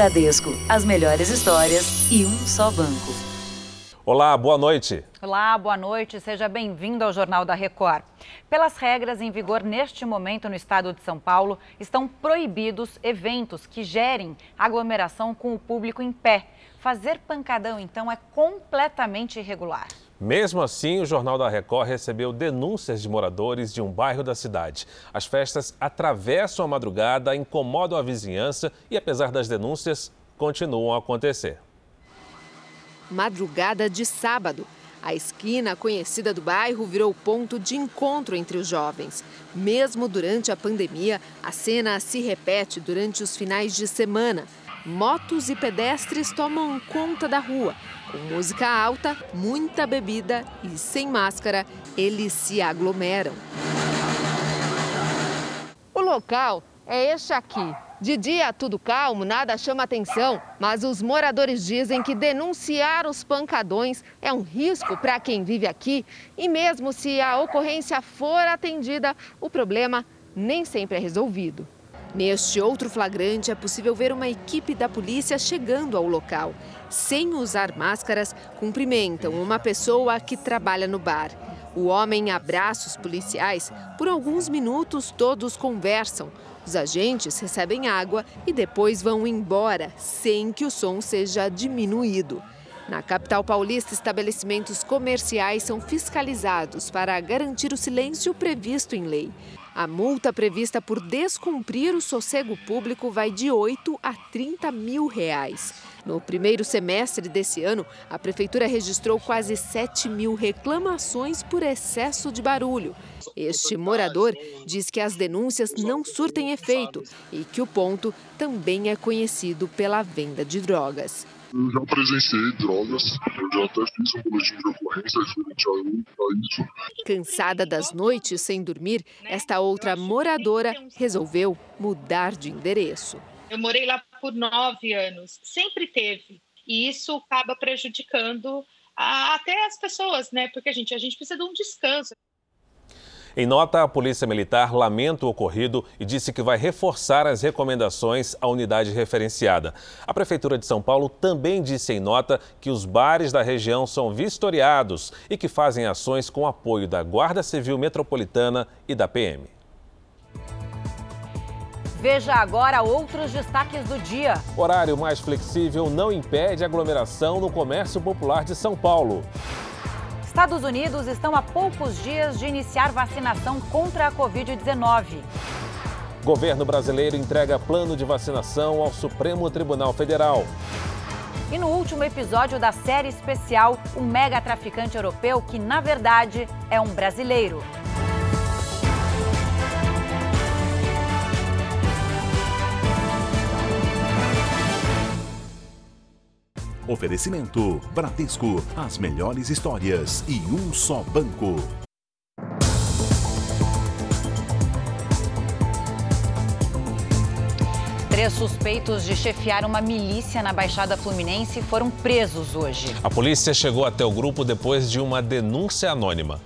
Bradesco, as melhores histórias e um só banco. Olá, boa noite. Olá, boa noite. Seja bem-vindo ao Jornal da Record. Pelas regras em vigor neste momento no estado de São Paulo, estão proibidos eventos que gerem aglomeração com o público em pé. Fazer pancadão, então, é completamente irregular. Mesmo assim, o Jornal da Record recebeu denúncias de moradores de um bairro da cidade. As festas atravessam a madrugada, incomodam a vizinhança e, apesar das denúncias, continuam a acontecer. Madrugada de sábado. A esquina conhecida do bairro virou ponto de encontro entre os jovens. Mesmo durante a pandemia, a cena se repete durante os finais de semana. Motos e pedestres tomam conta da rua com música alta, muita bebida e sem máscara, eles se aglomeram. O local é este aqui. De dia, tudo calmo, nada chama atenção, mas os moradores dizem que denunciar os pancadões é um risco para quem vive aqui e, mesmo se a ocorrência for atendida, o problema nem sempre é resolvido. Neste outro flagrante, é possível ver uma equipe da polícia chegando ao local. Sem usar máscaras, cumprimentam uma pessoa que trabalha no bar. O homem abraça os policiais. Por alguns minutos, todos conversam. Os agentes recebem água e depois vão embora, sem que o som seja diminuído. Na capital paulista, estabelecimentos comerciais são fiscalizados para garantir o silêncio previsto em lei. A multa prevista por descumprir o sossego público vai de 8 a 30 mil reais. No primeiro semestre desse ano, a Prefeitura registrou quase 7 mil reclamações por excesso de barulho. Este morador diz que as denúncias não surtem efeito e que o ponto também é conhecido pela venda de drogas. Eu já presenciei drogas, eu já até fiz um boletim de ocorrência referente a isso. Cansada das noites sem dormir, esta outra moradora resolveu mudar de endereço. Eu morei lá por nove anos, sempre teve. E isso acaba prejudicando a, até as pessoas, né? Porque a gente, a gente precisa de um descanso. Em nota, a Polícia Militar lamenta o ocorrido e disse que vai reforçar as recomendações à unidade referenciada. A Prefeitura de São Paulo também disse em nota que os bares da região são vistoriados e que fazem ações com apoio da Guarda Civil Metropolitana e da PM. Veja agora outros destaques do dia. Horário mais flexível não impede aglomeração no comércio popular de São Paulo. Estados Unidos estão a poucos dias de iniciar vacinação contra a Covid-19. Governo brasileiro entrega plano de vacinação ao Supremo Tribunal Federal. E no último episódio da série especial, o mega traficante europeu que, na verdade, é um brasileiro. Oferecimento: Bradesco, as melhores histórias e um só banco. Três suspeitos de chefiar uma milícia na Baixada Fluminense foram presos hoje. A polícia chegou até o grupo depois de uma denúncia anônima.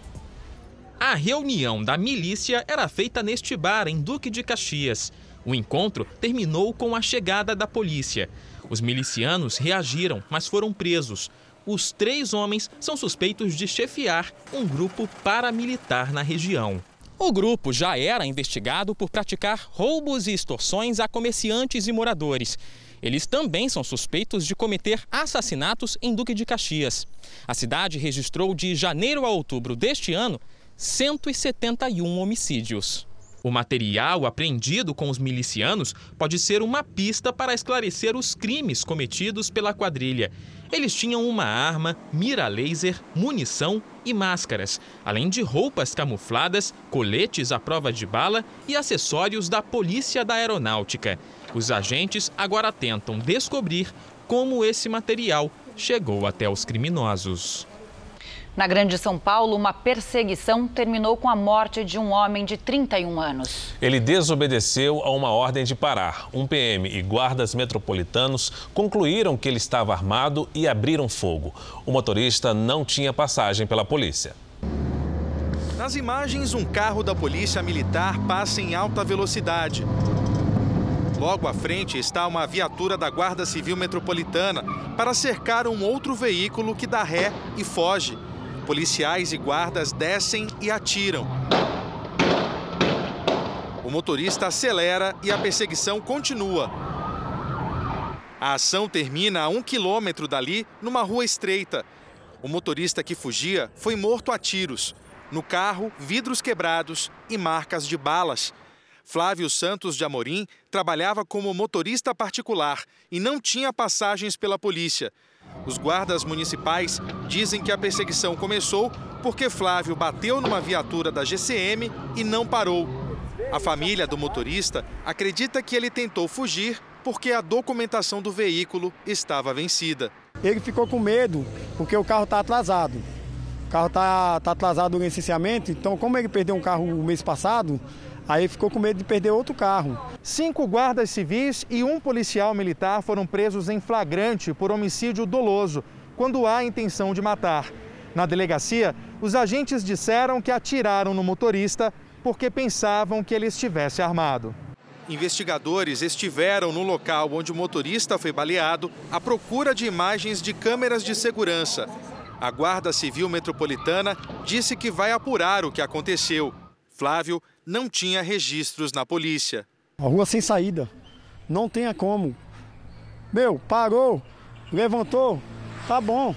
A reunião da milícia era feita neste bar em Duque de Caxias. O encontro terminou com a chegada da polícia. Os milicianos reagiram, mas foram presos. Os três homens são suspeitos de chefiar um grupo paramilitar na região. O grupo já era investigado por praticar roubos e extorsões a comerciantes e moradores. Eles também são suspeitos de cometer assassinatos em Duque de Caxias. A cidade registrou de janeiro a outubro deste ano 171 homicídios. O material apreendido com os milicianos pode ser uma pista para esclarecer os crimes cometidos pela quadrilha. Eles tinham uma arma, mira laser, munição e máscaras, além de roupas camufladas, coletes à prova de bala e acessórios da Polícia da Aeronáutica. Os agentes agora tentam descobrir como esse material chegou até os criminosos. Na Grande São Paulo, uma perseguição terminou com a morte de um homem de 31 anos. Ele desobedeceu a uma ordem de parar. Um PM e guardas metropolitanos concluíram que ele estava armado e abriram fogo. O motorista não tinha passagem pela polícia. Nas imagens, um carro da Polícia Militar passa em alta velocidade. Logo à frente está uma viatura da Guarda Civil Metropolitana para cercar um outro veículo que dá ré e foge. Policiais e guardas descem e atiram. O motorista acelera e a perseguição continua. A ação termina a um quilômetro dali, numa rua estreita. O motorista que fugia foi morto a tiros. No carro, vidros quebrados e marcas de balas. Flávio Santos de Amorim trabalhava como motorista particular e não tinha passagens pela polícia. Os guardas municipais dizem que a perseguição começou porque Flávio bateu numa viatura da GCM e não parou. A família do motorista acredita que ele tentou fugir porque a documentação do veículo estava vencida. Ele ficou com medo porque o carro está atrasado. O carro está tá atrasado no licenciamento, então como ele perdeu um carro o mês passado, Aí ficou com medo de perder outro carro. Cinco guardas civis e um policial militar foram presos em flagrante por homicídio doloso, quando há intenção de matar. Na delegacia, os agentes disseram que atiraram no motorista porque pensavam que ele estivesse armado. Investigadores estiveram no local onde o motorista foi baleado à procura de imagens de câmeras de segurança. A Guarda Civil Metropolitana disse que vai apurar o que aconteceu. Flávio não tinha registros na polícia. A rua sem saída, não tenha como. Meu, parou, levantou, tá bom.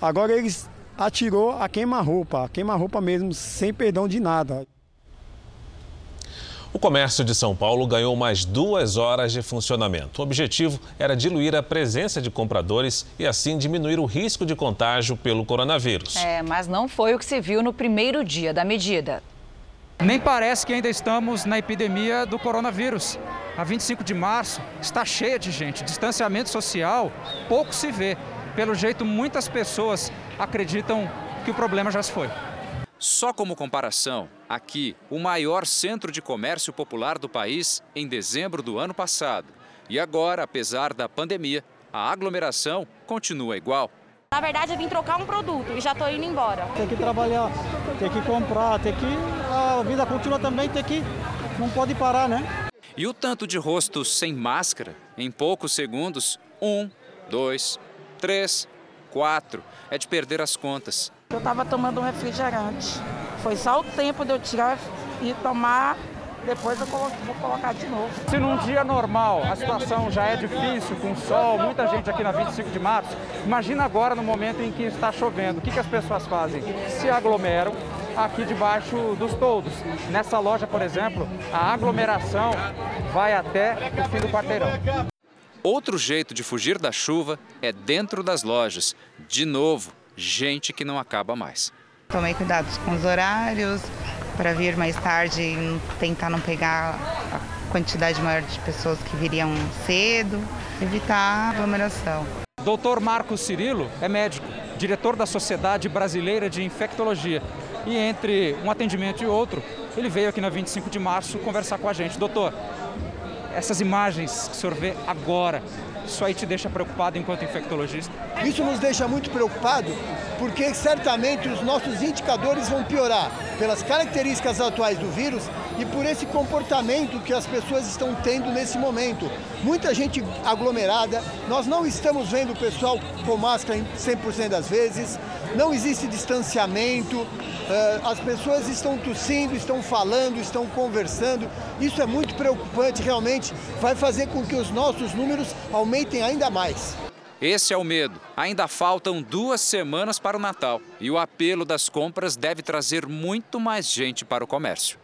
Agora eles atirou a queima-roupa, a queima-roupa mesmo, sem perdão de nada. O comércio de São Paulo ganhou mais duas horas de funcionamento. O objetivo era diluir a presença de compradores e assim diminuir o risco de contágio pelo coronavírus. É, mas não foi o que se viu no primeiro dia da medida. Nem parece que ainda estamos na epidemia do coronavírus. A 25 de março está cheia de gente. Distanciamento social pouco se vê. Pelo jeito, muitas pessoas acreditam que o problema já se foi. Só como comparação, aqui, o maior centro de comércio popular do país em dezembro do ano passado. E agora, apesar da pandemia, a aglomeração continua igual. Na verdade, eu vim trocar um produto e já estou indo embora. Tem que trabalhar, tem que comprar, tem que. A vida continua também, tem que. Não pode parar, né? E o tanto de rostos sem máscara, em poucos segundos, um, dois, três, quatro, é de perder as contas. Eu estava tomando um refrigerante. Foi só o tempo de eu tirar e tomar depois eu vou colocar de novo. Se num dia normal a situação já é difícil, com sol, muita gente aqui na 25 de março, imagina agora no momento em que está chovendo. O que, que as pessoas fazem? Se aglomeram aqui debaixo dos toldos. Nessa loja, por exemplo, a aglomeração vai até o fim do quarteirão. Outro jeito de fugir da chuva é dentro das lojas. De novo, gente que não acaba mais. Tomei cuidados com os horários, para vir mais tarde e tentar não pegar a quantidade maior de pessoas que viriam cedo, evitar a aglomeração. Doutor Marcos Cirilo é médico, diretor da Sociedade Brasileira de Infectologia. E entre um atendimento e outro, ele veio aqui na 25 de março conversar com a gente. Doutor, essas imagens que o senhor vê agora, isso aí te deixa preocupado enquanto infectologista? Isso nos deixa muito preocupado porque certamente os nossos indicadores vão piorar pelas características atuais do vírus e por esse comportamento que as pessoas estão tendo nesse momento. Muita gente aglomerada, nós não estamos vendo o pessoal com máscara 100% das vezes, não existe distanciamento, eh, as pessoas estão tossindo, estão falando, estão conversando. Isso é muito preocupante, realmente vai fazer com que os nossos números aumentem ainda mais. Esse é o medo. Ainda faltam duas semanas para o Natal e o apelo das compras deve trazer muito mais gente para o comércio.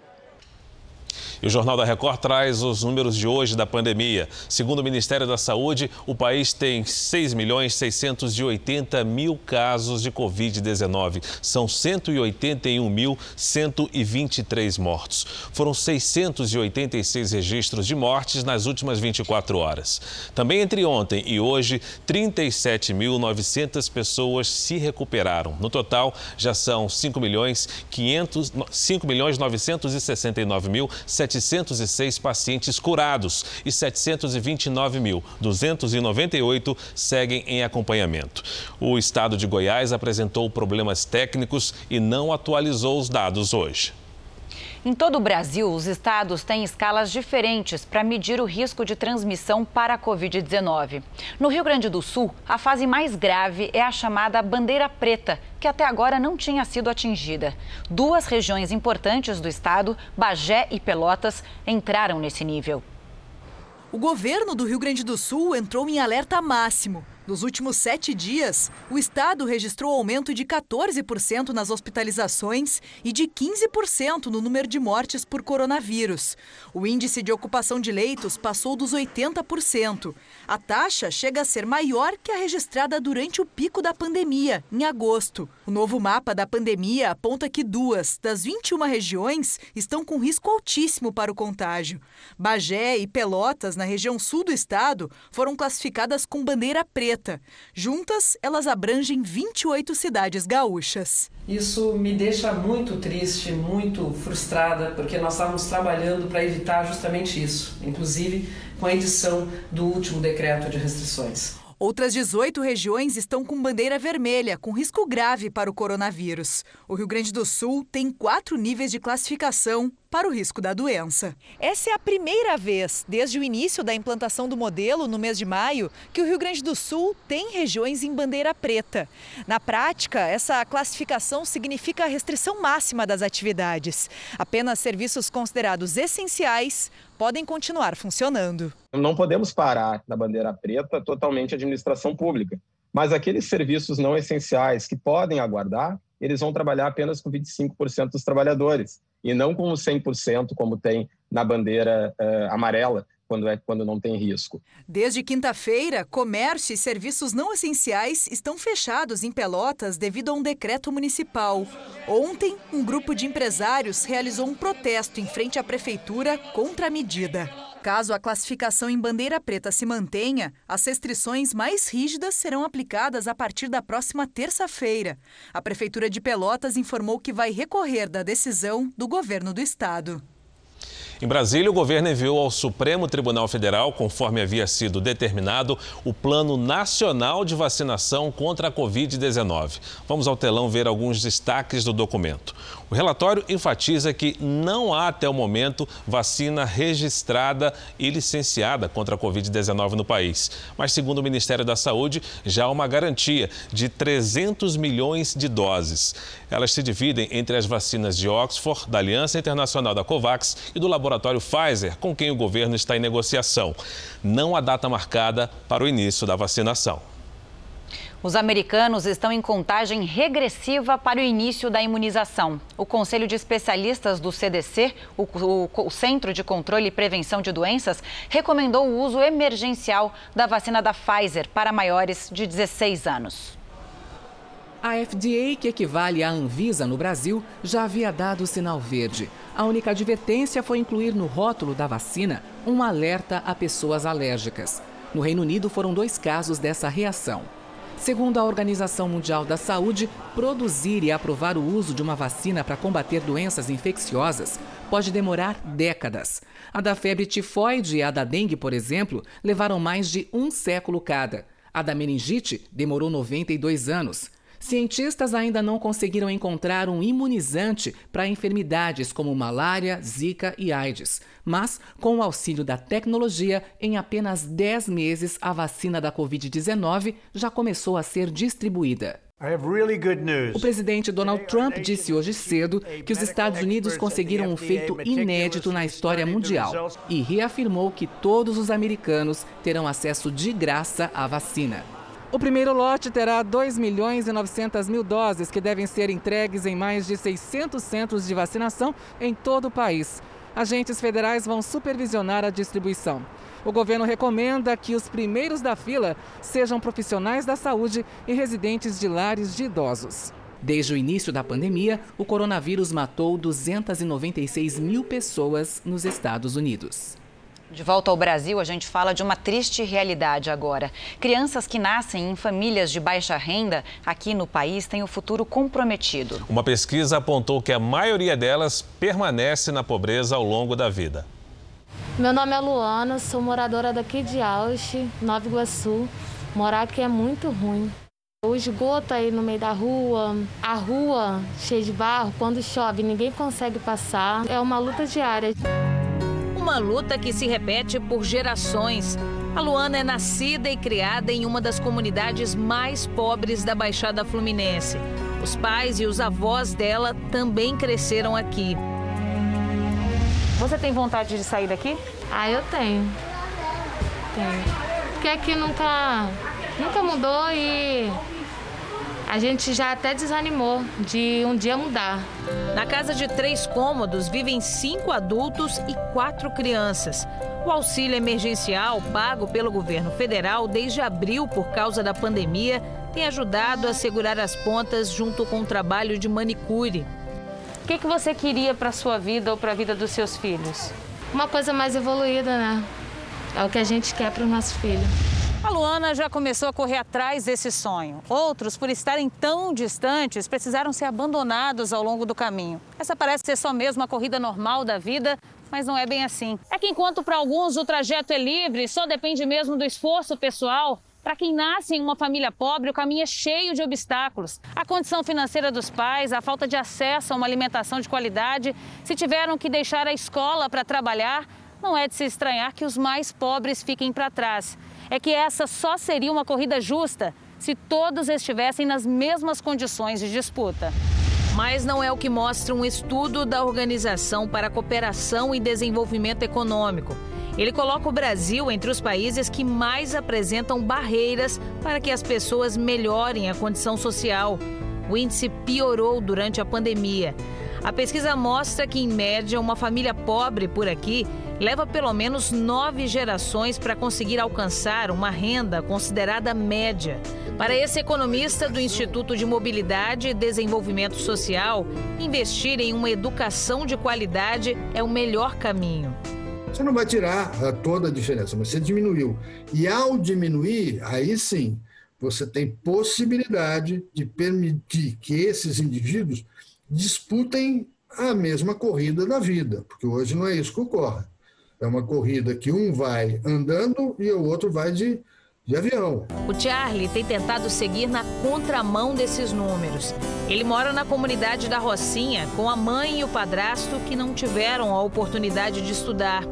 E o Jornal da Record traz os números de hoje da pandemia. Segundo o Ministério da Saúde, o país tem 6 milhões 680 mil casos de Covid-19. São 181.123 mortos. Foram 686 registros de mortes nas últimas 24 horas. Também entre ontem e hoje, 37.900 pessoas se recuperaram. No total, já são 5 milhões 500, 5 milhões 969 mil 706 pacientes curados e 729.298 seguem em acompanhamento. O estado de Goiás apresentou problemas técnicos e não atualizou os dados hoje. Em todo o Brasil, os estados têm escalas diferentes para medir o risco de transmissão para a Covid-19. No Rio Grande do Sul, a fase mais grave é a chamada bandeira preta, que até agora não tinha sido atingida. Duas regiões importantes do estado, Bagé e Pelotas, entraram nesse nível. O governo do Rio Grande do Sul entrou em alerta máximo. Nos últimos sete dias, o estado registrou aumento de 14% nas hospitalizações e de 15% no número de mortes por coronavírus. O índice de ocupação de leitos passou dos 80%. A taxa chega a ser maior que a registrada durante o pico da pandemia, em agosto. O novo mapa da pandemia aponta que duas das 21 regiões estão com risco altíssimo para o contágio. Bagé e Pelotas, na região sul do estado, foram classificadas com bandeira Juntas, elas abrangem 28 cidades gaúchas. Isso me deixa muito triste, muito frustrada, porque nós estávamos trabalhando para evitar justamente isso, inclusive com a edição do último decreto de restrições. Outras 18 regiões estão com bandeira vermelha, com risco grave para o coronavírus. O Rio Grande do Sul tem quatro níveis de classificação para o risco da doença. Essa é a primeira vez, desde o início da implantação do modelo, no mês de maio, que o Rio Grande do Sul tem regiões em bandeira preta. Na prática, essa classificação significa a restrição máxima das atividades. Apenas serviços considerados essenciais podem continuar funcionando. Não podemos parar na bandeira preta totalmente a administração pública, mas aqueles serviços não essenciais que podem aguardar, eles vão trabalhar apenas com 25% dos trabalhadores e não com os 100% como tem na bandeira uh, amarela, quando, é, quando não tem risco. Desde quinta-feira, comércio e serviços não essenciais estão fechados em Pelotas devido a um decreto municipal. Ontem, um grupo de empresários realizou um protesto em frente à prefeitura contra a medida. Caso a classificação em bandeira preta se mantenha, as restrições mais rígidas serão aplicadas a partir da próxima terça-feira. A Prefeitura de Pelotas informou que vai recorrer da decisão do governo do estado. Em Brasília, o governo enviou ao Supremo Tribunal Federal, conforme havia sido determinado, o Plano Nacional de Vacinação contra a Covid-19. Vamos ao telão ver alguns destaques do documento. O relatório enfatiza que não há até o momento vacina registrada e licenciada contra a Covid-19 no país. Mas, segundo o Ministério da Saúde, já há uma garantia de 300 milhões de doses. Elas se dividem entre as vacinas de Oxford, da Aliança Internacional da COVAX e do laboratório Pfizer, com quem o governo está em negociação. Não há data marcada para o início da vacinação. Os americanos estão em contagem regressiva para o início da imunização. O Conselho de Especialistas do CDC, o, o, o, Centro de Controle e Prevenção de Doenças, recomendou o uso emergencial da vacina da Pfizer para maiores de 16 anos. A FDA, que equivale à Anvisa no Brasil, já havia dado sinal verde. A única advertência foi incluir no rótulo da vacina um alerta a pessoas alérgicas. No Reino Unido foram dois casos dessa reação. Segundo a Organização Mundial da Saúde, produzir e aprovar o uso de uma vacina para combater doenças infecciosas pode demorar décadas. A da febre tifoide e a da dengue, por exemplo, levaram mais de um século cada. A da meningite demorou 92 anos. Cientistas ainda não conseguiram encontrar um imunizante para enfermidades como malária, zika e AIDS. Mas, com o auxílio da tecnologia, em apenas 10 meses a vacina da Covid-19 já começou a ser distribuída. O presidente Donald Trump disse hoje cedo que os Estados Unidos conseguiram um feito inédito na história mundial e reafirmou que todos os americanos terão acesso de graça à vacina. O primeiro lote terá 2 milhões e 900 mil doses que devem ser entregues em mais de 600 centros de vacinação em todo o país. Agentes federais vão supervisionar a distribuição. O governo recomenda que os primeiros da fila sejam profissionais da saúde e residentes de lares de idosos. Desde o início da pandemia, o coronavírus matou 296 mil pessoas nos Estados Unidos. De volta ao Brasil, a gente fala de uma triste realidade agora. Crianças que nascem em famílias de baixa renda aqui no país têm o futuro comprometido. Uma pesquisa apontou que a maioria delas permanece na pobreza ao longo da vida. Meu nome é Luana, sou moradora daqui de Ausch, Nova Iguaçu. Morar aqui é muito ruim. O esgoto aí no meio da rua, a rua cheia de barro, quando chove ninguém consegue passar. É uma luta diária. Uma luta que se repete por gerações. A Luana é nascida e criada em uma das comunidades mais pobres da Baixada Fluminense. Os pais e os avós dela também cresceram aqui. Você tem vontade de sair daqui? Ah, eu tenho. Tenho. Porque aqui nunca, nunca mudou e a gente já até desanimou de um dia mudar. Na casa de três cômodos vivem cinco adultos e quatro crianças. O auxílio emergencial, pago pelo governo federal desde abril por causa da pandemia, tem ajudado a segurar as pontas junto com o trabalho de manicure. O que, que você queria para sua vida ou para a vida dos seus filhos? Uma coisa mais evoluída, né? É o que a gente quer para o nosso filho. A Luana já começou a correr atrás desse sonho. Outros, por estarem tão distantes, precisaram ser abandonados ao longo do caminho. Essa parece ser só mesmo a corrida normal da vida, mas não é bem assim. É que enquanto para alguns o trajeto é livre, só depende mesmo do esforço pessoal, para quem nasce em uma família pobre, o caminho é cheio de obstáculos. A condição financeira dos pais, a falta de acesso a uma alimentação de qualidade, se tiveram que deixar a escola para trabalhar, não é de se estranhar que os mais pobres fiquem para trás. É que essa só seria uma corrida justa se todos estivessem nas mesmas condições de disputa. Mas não é o que mostra um estudo da Organização para a Cooperação e Desenvolvimento Econômico. Ele coloca o Brasil entre os países que mais apresentam barreiras para que as pessoas melhorem a condição social. O índice piorou durante a pandemia. A pesquisa mostra que, em média, uma família pobre por aqui leva pelo menos nove gerações para conseguir alcançar uma renda considerada média. Para esse economista do Instituto de Mobilidade e Desenvolvimento Social, investir em uma educação de qualidade é o melhor caminho. Você não vai tirar uh, toda a diferença, mas você diminuiu. E ao diminuir, aí sim, você tem possibilidade de permitir que esses indivíduos disputem a mesma corrida da vida, porque hoje não é isso que ocorre. É uma corrida que um vai andando e o outro vai de, de avião. O Charlie tem tentado seguir na contramão desses números. Ele mora na comunidade da Rocinha com a mãe e o padrasto que não tiveram a oportunidade de estudar.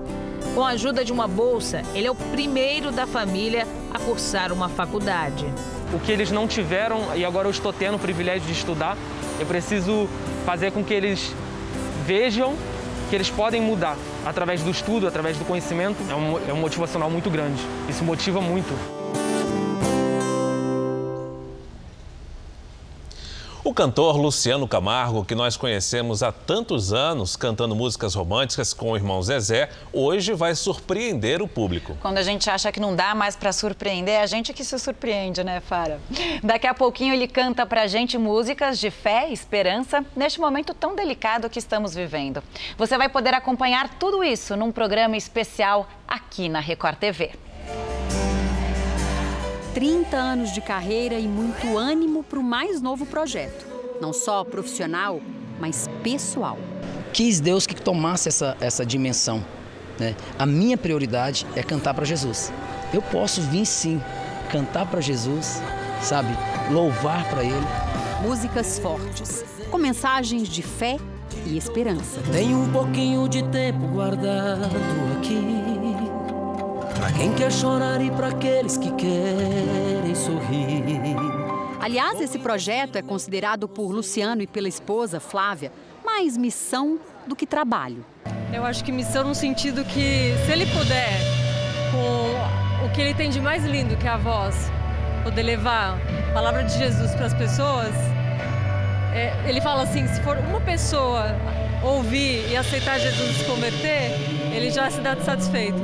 Com a ajuda de uma bolsa, ele é o primeiro da família a cursar uma faculdade. O que eles não tiveram e agora eu estou tendo o privilégio de estudar, eu preciso fazer com que eles vejam que eles podem mudar através do estudo, através do conhecimento. É um, é um motivacional muito grande. Isso motiva muito. Cantor Luciano Camargo, que nós conhecemos há tantos anos cantando músicas românticas com o irmão Zezé, hoje vai surpreender o público. Quando a gente acha que não dá mais para surpreender, é a gente que se surpreende, né, Fara? Daqui a pouquinho ele canta pra gente músicas de fé e esperança neste momento tão delicado que estamos vivendo. Você vai poder acompanhar tudo isso num programa especial aqui na Record TV. 30 anos de carreira e muito ânimo para o mais novo projeto. Não só profissional, mas pessoal. Quis Deus que tomasse essa, essa dimensão. Né? A minha prioridade é cantar para Jesus. Eu posso vir sim, cantar para Jesus, sabe? Louvar para Ele. Músicas fortes, com mensagens de fé e esperança. Tenho um pouquinho de tempo guardado aqui Pra quem quer chorar e para aqueles que querem sorrir. Aliás, esse projeto é considerado por Luciano e pela esposa Flávia mais missão do que trabalho. Eu acho que missão no sentido que, se ele puder, com o que ele tem de mais lindo, que é a voz, poder levar a palavra de Jesus para as pessoas, é, ele fala assim: se for uma pessoa ouvir e aceitar Jesus se converter, ele já se dá satisfeito.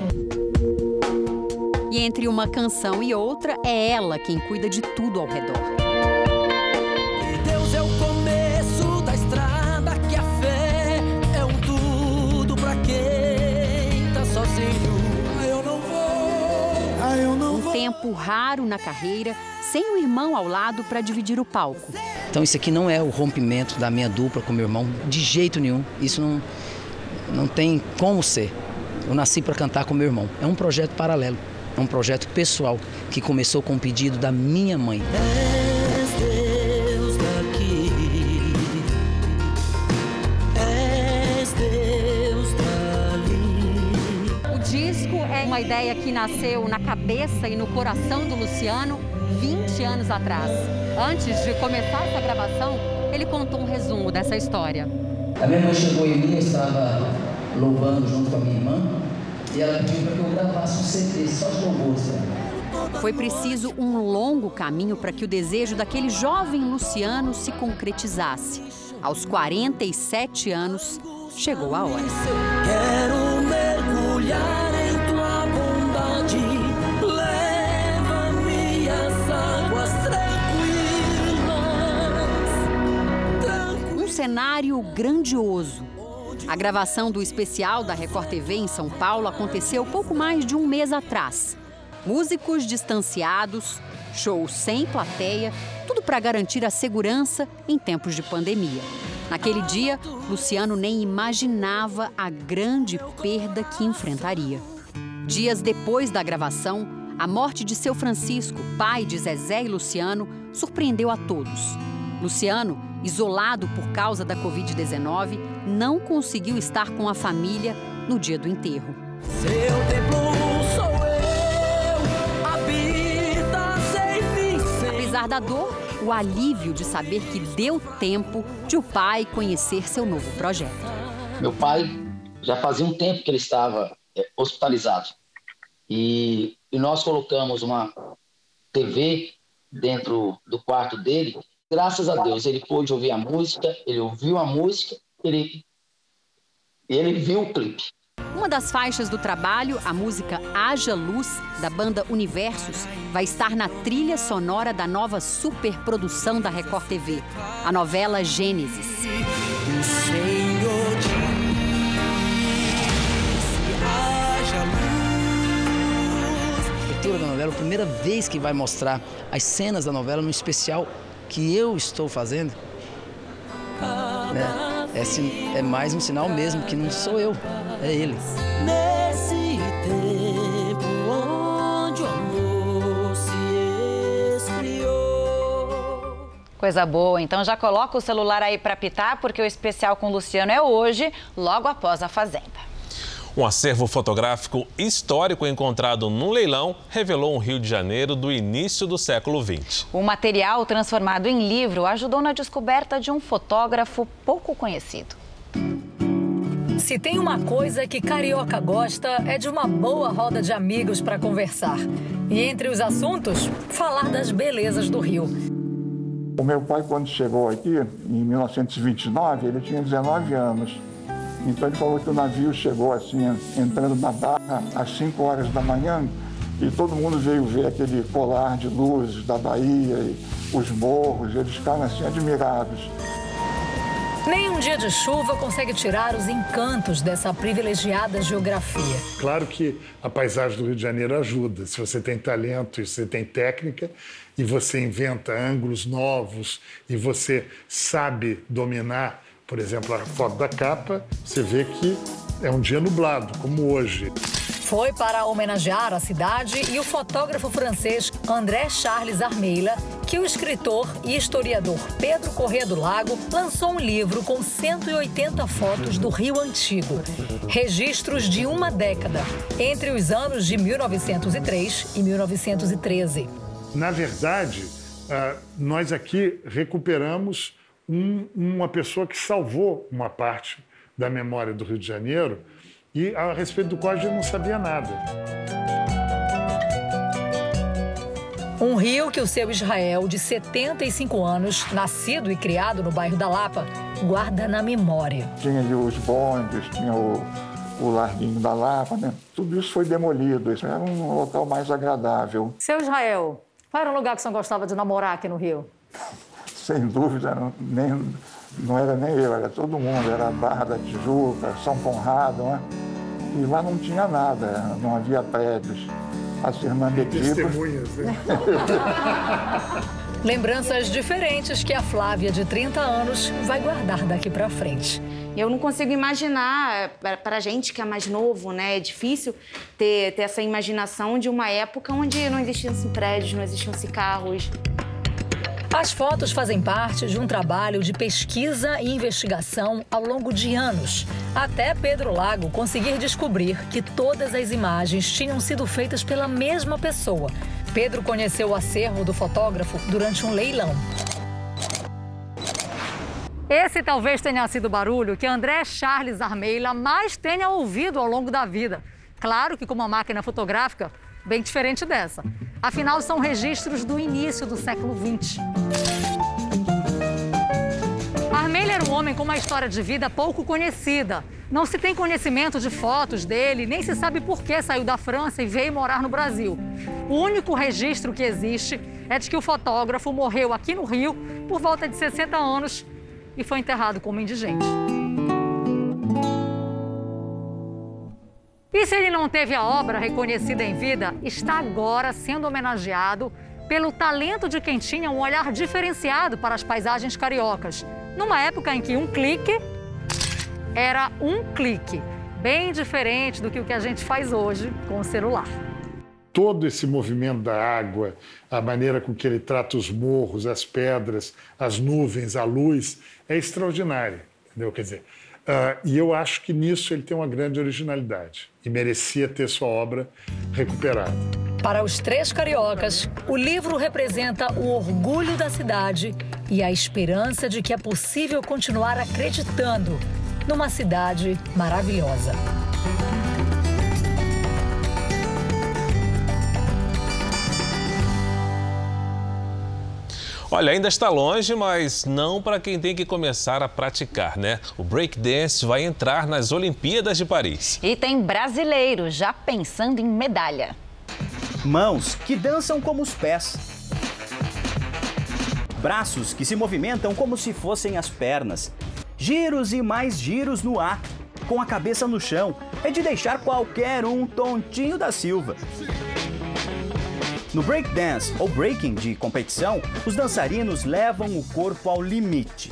E entre uma canção e outra, é ela quem cuida de tudo ao redor. Raro na carreira, sem o irmão ao lado para dividir o palco. Então isso aqui não é o rompimento da minha dupla com meu irmão, de jeito nenhum. Isso não, não tem como ser. Eu nasci para cantar com meu irmão. É um projeto paralelo. É um projeto pessoal que começou com um pedido da minha mãe. Uma ideia que nasceu na cabeça e no coração do Luciano 20 anos atrás. Antes de começar essa gravação, ele contou um resumo dessa história. A minha mãe chegou em mim, eu estava louvando junto com a minha irmã, e ela pediu para que eu gravasse um CD só de louvores. Foi preciso um longo caminho para que o desejo daquele jovem Luciano se concretizasse. Aos 47 anos, chegou a hora. Cenário grandioso. A gravação do especial da Record TV em São Paulo aconteceu pouco mais de um mês atrás. Músicos distanciados, shows sem plateia, tudo para garantir a segurança em tempos de pandemia. Naquele dia, Luciano nem imaginava a grande perda que enfrentaria. Dias depois da gravação, a morte de seu Francisco, pai de Zezé e Luciano, surpreendeu a todos. Luciano, isolado por causa da Covid-19, não conseguiu estar com a família no dia do enterro. Seu templo sou eu, habita sem mim. Apesar da dor, o alívio de saber que deu tempo de o pai conhecer seu novo projeto. Meu pai já fazia um tempo que ele estava é, hospitalizado. E, e nós colocamos uma TV dentro do quarto dele. Graças a Deus, ele pôde ouvir a música, ele ouviu a música, ele, ele viu o clipe. Uma das faixas do trabalho, a música Haja Luz, da banda Universos, vai estar na trilha sonora da nova superprodução da Record TV, a novela Gênesis. O Senhor disse, haja luz. A abertura da novela, a primeira vez que vai mostrar as cenas da novela no especial que eu estou fazendo, né? é, é mais um sinal mesmo que não sou eu, é ele. Nesse tempo onde o amor se esfriou. Coisa boa, então já coloca o celular aí para pitar, porque o especial com o Luciano é hoje, logo após a Fazenda. Um acervo fotográfico histórico encontrado num leilão revelou um Rio de Janeiro do início do século XX. O material transformado em livro ajudou na descoberta de um fotógrafo pouco conhecido. Se tem uma coisa que carioca gosta é de uma boa roda de amigos para conversar. E entre os assuntos, falar das belezas do Rio. O meu pai, quando chegou aqui, em 1929, ele tinha 19 anos. Então ele falou que o navio chegou assim, entrando na barra às 5 horas da manhã e todo mundo veio ver aquele colar de luzes da Bahia e os morros, eles ficaram assim admirados. Nem um dia de chuva consegue tirar os encantos dessa privilegiada geografia. Claro que a paisagem do Rio de Janeiro ajuda. Se você tem talento e você tem técnica e você inventa ângulos novos e você sabe dominar, por exemplo, a foto da capa, você vê que é um dia nublado, como hoje. Foi para homenagear a cidade e o fotógrafo francês André Charles Armeila que o escritor e historiador Pedro Corrêa do Lago lançou um livro com 180 fotos do Rio Antigo. Registros de uma década, entre os anos de 1903 e 1913. Na verdade, ah, nós aqui recuperamos um- uma pessoa que salvou uma parte da memória do Rio de Janeiro e a respeito do qual a gente não sabia nada. Um rio que o seu Israel, de 75 anos, nascido e criado no bairro da Lapa, guarda na memória. Tinha ali os bondes, tinha o, o Larguinho da Lapa, né? Tudo isso foi demolido, isso era um local mais agradável. Seu Israel, qual era o lugar que o senhor gostava de namorar aqui no Rio? Sem dúvida, não, nem, não era nem eu, era todo mundo, era a Barra da Tijuca, São Conrado, né? E lá não tinha nada, não havia prédios. As irmãs de Testemunhas, né? Lembranças diferentes que a Flávia, de 30 anos, vai guardar daqui pra frente. Eu não consigo imaginar, para a gente que é mais novo, né? É difícil ter, ter essa imaginação de uma época onde não existiam assim, prédios, não existiam assim, carros. As fotos fazem parte de um trabalho de pesquisa e investigação ao longo de anos, até Pedro Lago conseguir descobrir que todas as imagens tinham sido feitas pela mesma pessoa. Pedro conheceu o acervo do fotógrafo durante um leilão. Esse talvez tenha sido o barulho que André Charles Armeila mais tenha ouvido ao longo da vida. Claro que com uma máquina fotográfica bem diferente dessa. Afinal, são registros do início do século XX. Armeila era um homem com uma história de vida pouco conhecida. Não se tem conhecimento de fotos dele, nem se sabe por que saiu da França e veio morar no Brasil. O único registro que existe é de que o fotógrafo morreu aqui no Rio por volta de 60 anos e foi enterrado como indigente. E se ele não teve a obra reconhecida em vida, está agora sendo homenageado pelo talento de quem tinha um olhar diferenciado para as paisagens cariocas, numa época em que um clique era um clique, bem diferente do que o que a gente faz hoje com o celular. Todo esse movimento da água, a maneira com que ele trata os morros, as pedras, as nuvens, a luz, é extraordinário. Entendeu? Quer dizer, Uh, e eu acho que nisso ele tem uma grande originalidade e merecia ter sua obra recuperada. Para os três cariocas, o livro representa o orgulho da cidade e a esperança de que é possível continuar acreditando numa cidade maravilhosa. Olha, ainda está longe, mas não para quem tem que começar a praticar, né? O breakdance vai entrar nas Olimpíadas de Paris. E tem brasileiro já pensando em medalha. Mãos que dançam como os pés. Braços que se movimentam como se fossem as pernas. Giros e mais giros no ar, com a cabeça no chão. É de deixar qualquer um tontinho da Silva. No breakdance ou breaking de competição, os dançarinos levam o corpo ao limite.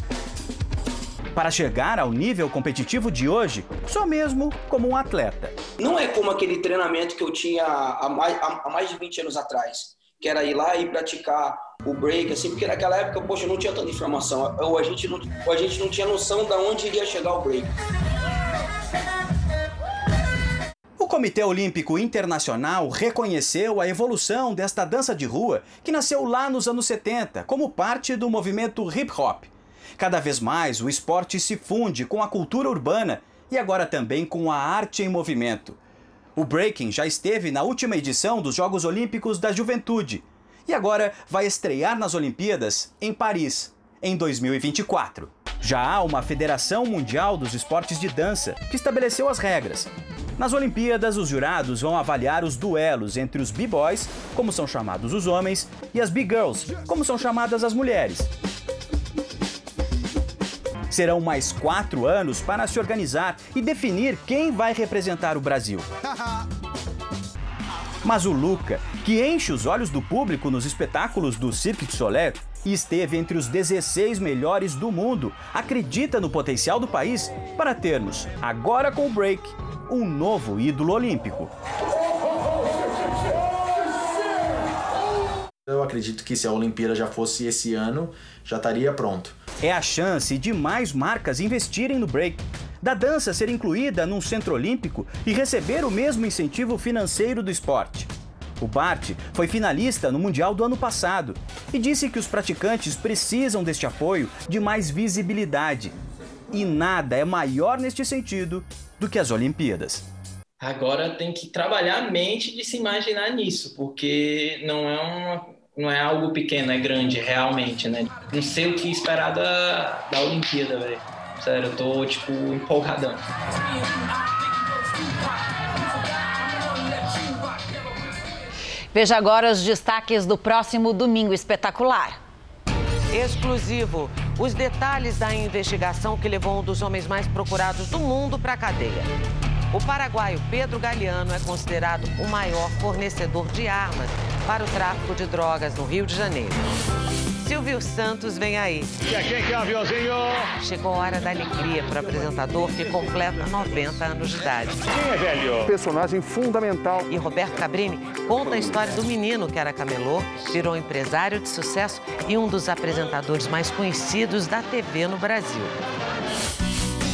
Para chegar ao nível competitivo de hoje, só mesmo como um atleta. Não é como aquele treinamento que eu tinha há mais, há mais de 20 anos atrás, que era ir lá e praticar o break, assim, porque naquela época, poxa, não tinha tanta informação, ou a gente não, a gente não tinha noção de onde iria chegar o break. Comitê Olímpico Internacional reconheceu a evolução desta dança de rua que nasceu lá nos anos 70 como parte do movimento hip hop. Cada vez mais o esporte se funde com a cultura urbana e agora também com a arte em movimento. O breaking já esteve na última edição dos Jogos Olímpicos da Juventude e agora vai estrear nas Olimpíadas em Paris, em 2024. Já há uma Federação Mundial dos Esportes de Dança que estabeleceu as regras. Nas Olimpíadas, os jurados vão avaliar os duelos entre os B-Boys, como são chamados os homens, e as B-Girls, como são chamadas as mulheres. Serão mais quatro anos para se organizar e definir quem vai representar o Brasil. Mas o Luca, que enche os olhos do público nos espetáculos do Cirque du Soleil e esteve entre os 16 melhores do mundo, acredita no potencial do país para termos, agora com o break, um novo ídolo olímpico. Eu acredito que se a Olimpíada já fosse esse ano, já estaria pronto. É a chance de mais marcas investirem no break, da dança ser incluída num centro olímpico e receber o mesmo incentivo financeiro do esporte. O Bart foi finalista no Mundial do ano passado e disse que os praticantes precisam deste apoio de mais visibilidade. E nada é maior neste sentido do que as Olimpíadas. Agora tem que trabalhar a mente de se imaginar nisso, porque não é uma, não é algo pequeno, é grande realmente, né? Não sei o que esperar da, da Olimpíada, velho. Sério, eu tô, tipo, empolgadão. Veja agora os destaques do próximo Domingo Espetacular. Exclusivo. Os detalhes da investigação que levou um dos homens mais procurados do mundo para a cadeia. O paraguaio Pedro Galeano é considerado o maior fornecedor de armas para o tráfico de drogas no Rio de Janeiro. Silvio Santos vem aí. E é quem que é o aviãozinho? Chegou a hora da alegria para o apresentador que completa 90 anos de idade. Quem é velho? Personagem fundamental. E Roberto Cabrini conta a história do menino que era camelô, virou empresário de sucesso e um dos apresentadores mais conhecidos da TV no Brasil.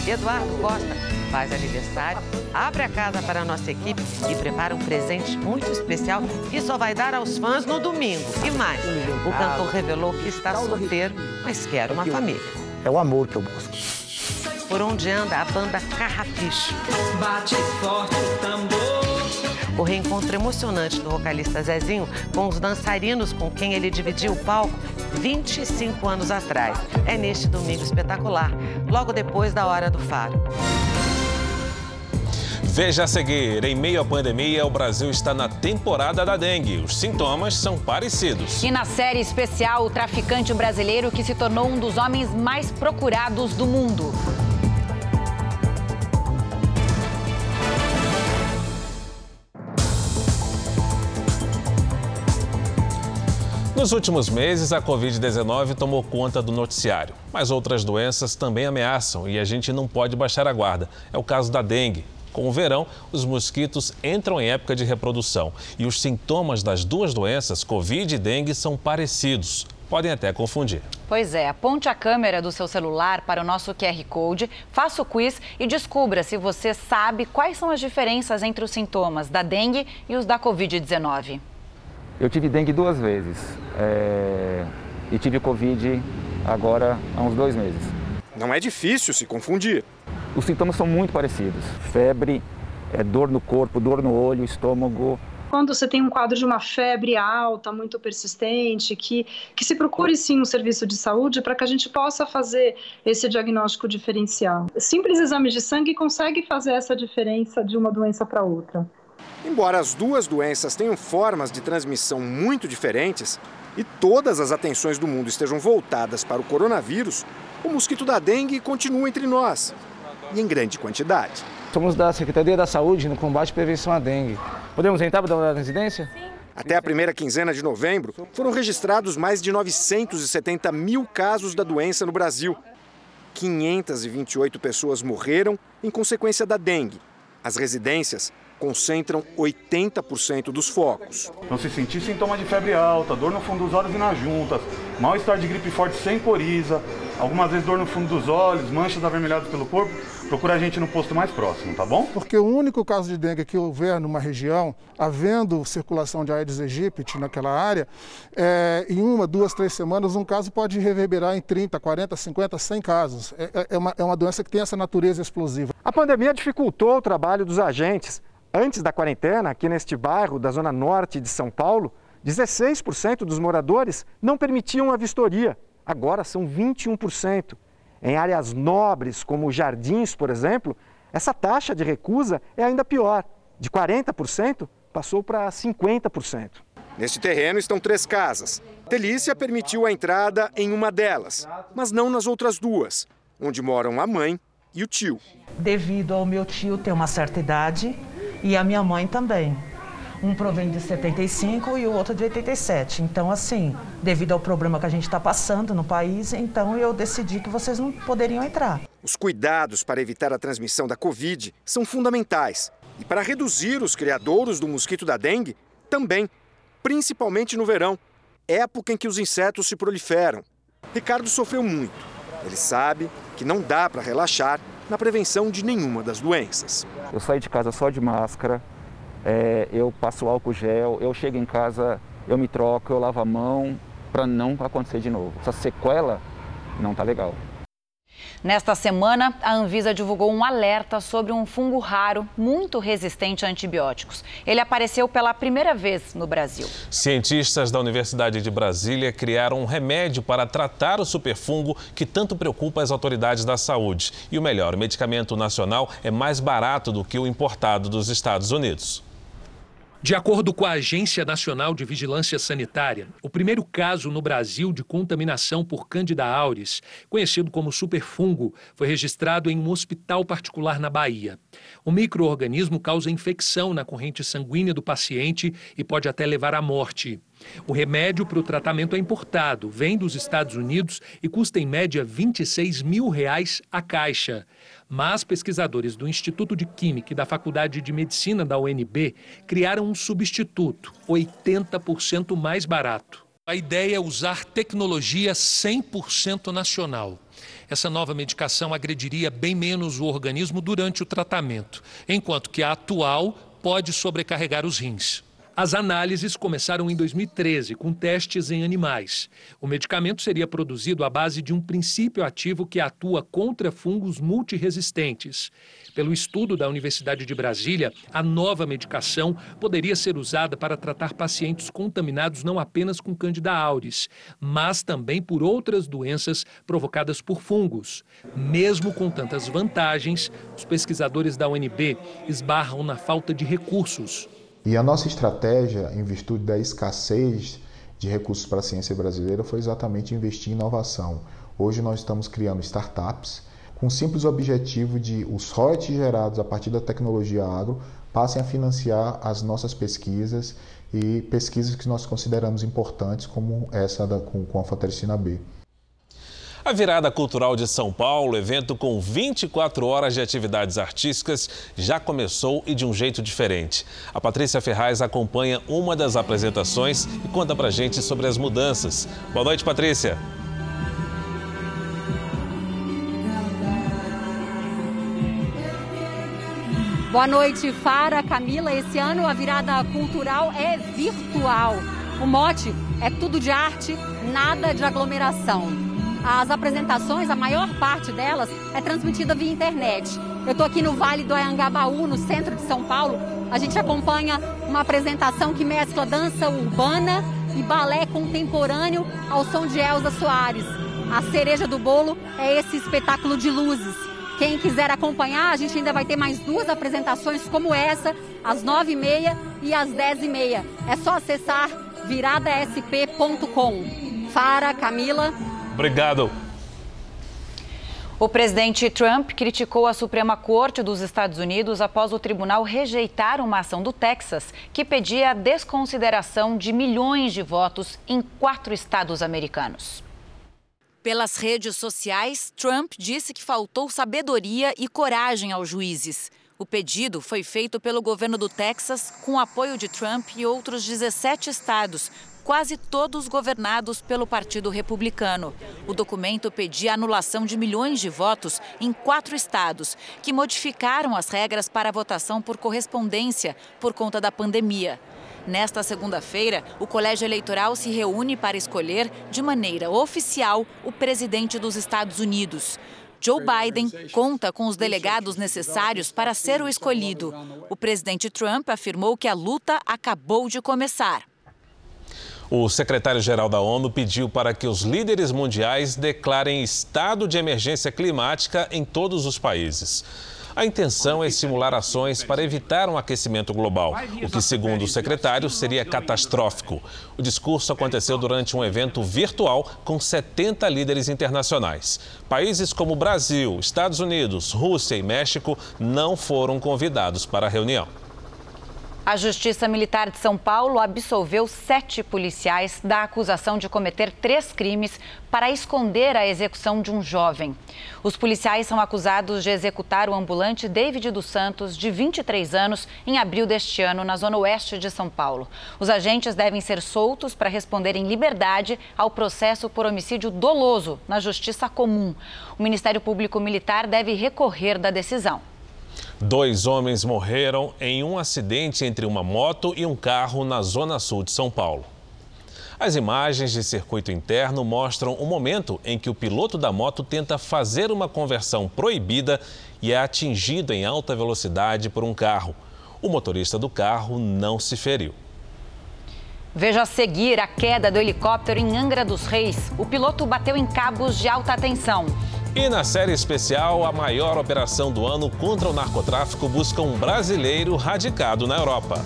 Eduardo Costa faz aniversário, abre a casa para a nossa equipe e prepara um presente muito especial que só vai dar aos fãs no domingo. E mais, o cantor revelou que está solteiro, mas quer uma família. É o amor que eu busco. Por onde anda a banda Carrapicho. Bate forte o tambor. O reencontro emocionante do vocalista Zezinho com os dançarinos com quem ele dividiu o palco 25 anos atrás. É neste domingo espetacular, logo depois da hora do faro. Veja a seguir, em meio à pandemia, o Brasil está na temporada da dengue. Os sintomas são parecidos. E na série especial, o traficante brasileiro que se tornou um dos homens mais procurados do mundo. Nos últimos meses, a Covid-19 tomou conta do noticiário, mas outras doenças também ameaçam e a gente não pode baixar a guarda. É o caso da dengue. Com o verão, os mosquitos entram em época de reprodução e os sintomas das duas doenças, Covid e dengue, são parecidos. Podem até confundir. Pois é, aponte a câmera do seu celular para o nosso QR Code, faça o quiz e descubra se você sabe quais são as diferenças entre os sintomas da dengue e os da Covid-19. Eu tive dengue duas vezes é... e tive Covid agora há uns dois meses. Não é difícil se confundir. Os sintomas são muito parecidos: febre, é, dor no corpo, dor no olho, estômago. Quando você tem um quadro de uma febre alta, muito persistente, que, que se procure sim um serviço de saúde para que a gente possa fazer esse diagnóstico diferencial. Simples exame de sangue consegue fazer essa diferença de uma doença para outra. Embora as duas doenças tenham formas de transmissão muito diferentes e todas as atenções do mundo estejam voltadas para o coronavírus, o mosquito da dengue continua entre nós e em grande quantidade. Somos da Secretaria da Saúde no combate e prevenção à dengue. Podemos entrar para dar uma residência? Sim. Até a primeira quinzena de novembro, foram registrados mais de 970 mil casos da doença no Brasil. 528 pessoas morreram em consequência da dengue. As residências concentram 80% dos focos. Não se sentir sintoma de febre alta, dor no fundo dos olhos e nas juntas, mal-estar de gripe forte sem coriza, algumas vezes dor no fundo dos olhos, manchas avermelhadas pelo corpo, procura a gente no posto mais próximo, tá bom? Porque o único caso de dengue que houver numa região, havendo circulação de Aedes aegypti naquela área, é, em uma, duas, três semanas, um caso pode reverberar em 30, 40, 50, 100 casos. É, é, uma, é uma doença que tem essa natureza explosiva. A pandemia dificultou o trabalho dos agentes. Antes da quarentena, aqui neste bairro da zona norte de São Paulo, 16% dos moradores não permitiam a vistoria. Agora são 21%. Em áreas nobres, como jardins, por exemplo, essa taxa de recusa é ainda pior. De 40% passou para 50%. Neste terreno estão três casas. Delícia permitiu a entrada em uma delas, mas não nas outras duas, onde moram a mãe e o tio. Devido ao meu tio ter uma certa idade, e a minha mãe também. Um provém de 75 e o outro de 87. Então, assim, devido ao problema que a gente está passando no país, então eu decidi que vocês não poderiam entrar. Os cuidados para evitar a transmissão da Covid são fundamentais. E para reduzir os criadouros do mosquito da dengue, também, principalmente no verão, época em que os insetos se proliferam. Ricardo sofreu muito. Ele sabe que não dá para relaxar na prevenção de nenhuma das doenças. Eu saio de casa só de máscara, é, eu passo álcool gel, eu chego em casa, eu me troco, eu lavo a mão para não acontecer de novo. Essa sequela não tá legal. Nesta semana, a Anvisa divulgou um alerta sobre um fungo raro muito resistente a antibióticos. Ele apareceu pela primeira vez no Brasil. Cientistas da Universidade de Brasília criaram um remédio para tratar o superfungo que tanto preocupa as autoridades da saúde. E o melhor, o medicamento nacional é mais barato do que o importado dos Estados Unidos. De acordo com a Agência Nacional de Vigilância Sanitária, o primeiro caso no Brasil de contaminação por Candida auris, conhecido como superfungo, foi registrado em um hospital particular na Bahia. O microorganismo causa infecção na corrente sanguínea do paciente e pode até levar à morte. O remédio para o tratamento é importado, vem dos Estados Unidos e custa em média 26 mil reais a caixa. Mas pesquisadores do Instituto de Química e da Faculdade de Medicina da UNB criaram um substituto, 80% mais barato. A ideia é usar tecnologia 100% nacional. Essa nova medicação agrediria bem menos o organismo durante o tratamento, enquanto que a atual pode sobrecarregar os rins. As análises começaram em 2013, com testes em animais. O medicamento seria produzido à base de um princípio ativo que atua contra fungos multiresistentes. Pelo estudo da Universidade de Brasília, a nova medicação poderia ser usada para tratar pacientes contaminados não apenas com Candida auris, mas também por outras doenças provocadas por fungos. Mesmo com tantas vantagens, os pesquisadores da UNB esbarram na falta de recursos. E a nossa estratégia, em virtude da escassez de recursos para a ciência brasileira, foi exatamente investir em inovação. Hoje nós estamos criando startups com o simples objetivo de os royalties gerados a partir da tecnologia agro passem a financiar as nossas pesquisas e pesquisas que nós consideramos importantes, como essa da, com, com a Fatericina B. A Virada Cultural de São Paulo, evento com 24 horas de atividades artísticas, já começou e de um jeito diferente. A Patrícia Ferraz acompanha uma das apresentações e conta pra gente sobre as mudanças. Boa noite, Patrícia. Boa noite, Fara, Camila. Esse ano a virada cultural é virtual. O mote é tudo de arte, nada de aglomeração. As apresentações, a maior parte delas, é transmitida via internet. Eu estou aqui no Vale do Anhangabaú, no centro de São Paulo. A gente acompanha uma apresentação que mescla dança urbana e balé contemporâneo ao som de Elza Soares. A cereja do bolo é esse espetáculo de luzes. Quem quiser acompanhar, a gente ainda vai ter mais duas apresentações como essa, às nove e meia às dez e meia. É só acessar viradasp.com. Fara, Camila, Obrigado. O presidente Trump criticou a Suprema Corte dos Estados Unidos após o tribunal rejeitar uma ação do Texas que pedia a desconsideração de milhões de votos em quatro estados americanos. Pelas redes sociais, Trump disse que faltou sabedoria e coragem aos juízes. O pedido foi feito pelo governo do Texas com apoio de Trump e outros 17 estados, quase todos governados pelo Partido Republicano. O documento pedia anulação de milhões de votos em quatro estados, que modificaram as regras para a votação por correspondência por conta da pandemia. Nesta segunda-feira, o Colégio Eleitoral se reúne para escolher, de maneira oficial, o presidente dos Estados Unidos. Joe Biden conta com os delegados necessários para ser o escolhido. O presidente Trump afirmou que a luta acabou de começar. O secretário-geral da ONU pediu para que os líderes mundiais declarem estado de emergência climática em todos os países. A intenção é estimular ações para evitar um aquecimento global, o que, segundo o secretário, seria catastrófico. O discurso aconteceu durante um evento virtual com 70 líderes internacionais. Países como Brasil, Estados Unidos, Rússia e México não foram convidados para a reunião. A Justiça Militar de São Paulo absolveu sete policiais da acusação de cometer três crimes para esconder a execução de um jovem. Os policiais são acusados de executar o ambulante David dos Santos, de 23 anos, em abril deste ano, na zona oeste de São Paulo. Os agentes devem ser soltos para responder em liberdade ao processo por homicídio doloso na Justiça Comum. O Ministério Público Militar deve recorrer da decisão. Dois homens morreram em um acidente entre uma moto e um carro na zona sul de São Paulo. As imagens de circuito interno mostram o momento em que o piloto da moto tenta fazer uma conversão proibida e é atingido em alta velocidade por um carro. O motorista do carro não se feriu. Veja a seguir a queda do helicóptero em Angra dos Reis. O piloto bateu em cabos de alta tensão. E na série especial, a maior operação do ano contra o narcotráfico busca um brasileiro radicado na Europa.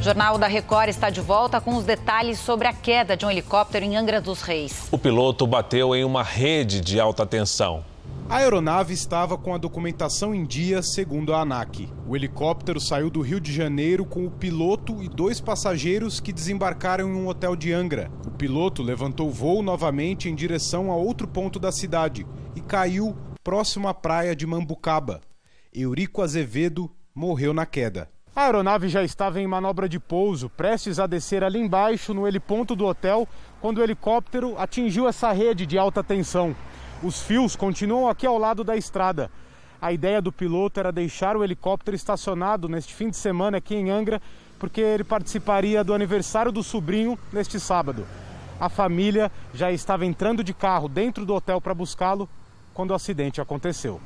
Jornal da Record está de volta com os detalhes sobre a queda de um helicóptero em Angra dos Reis. O piloto bateu em uma rede de alta tensão. A aeronave estava com a documentação em dia, segundo a ANAC. O helicóptero saiu do Rio de Janeiro com o piloto e dois passageiros que desembarcaram em um hotel de Angra. O piloto levantou voo novamente em direção a outro ponto da cidade e caiu próximo à praia de Mambucaba. Eurico Azevedo morreu na queda. A aeronave já estava em manobra de pouso, prestes a descer ali embaixo, no heliponto do hotel, quando o helicóptero atingiu essa rede de alta tensão. Os fios continuam aqui ao lado da estrada. A ideia do piloto era deixar o helicóptero estacionado neste fim de semana aqui em Angra, porque ele participaria do aniversário do sobrinho neste sábado. A família já estava entrando de carro dentro do hotel para buscá-lo quando o acidente aconteceu.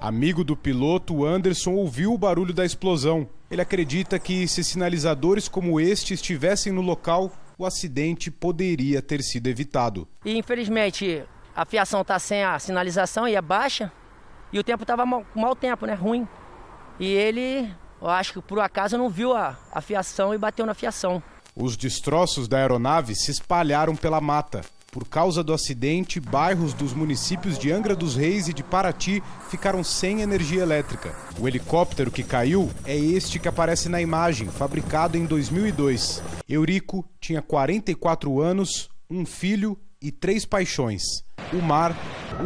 Amigo do piloto, Anderson ouviu o barulho da explosão. Ele acredita que se sinalizadores como este estivessem no local, o acidente poderia ter sido evitado. E infelizmente a fiação está sem a sinalização e é baixa e o tempo estava mau, mau tempo, né? Ruim. E ele, eu acho que por acaso não viu a, a fiação e bateu na fiação. Os destroços da aeronave se espalharam pela mata. Por causa do acidente, bairros dos municípios de Angra dos Reis e de Paraty ficaram sem energia elétrica. O helicóptero que caiu é este que aparece na imagem, fabricado em 2002. Eurico tinha 44 anos, um filho e três paixões: o mar,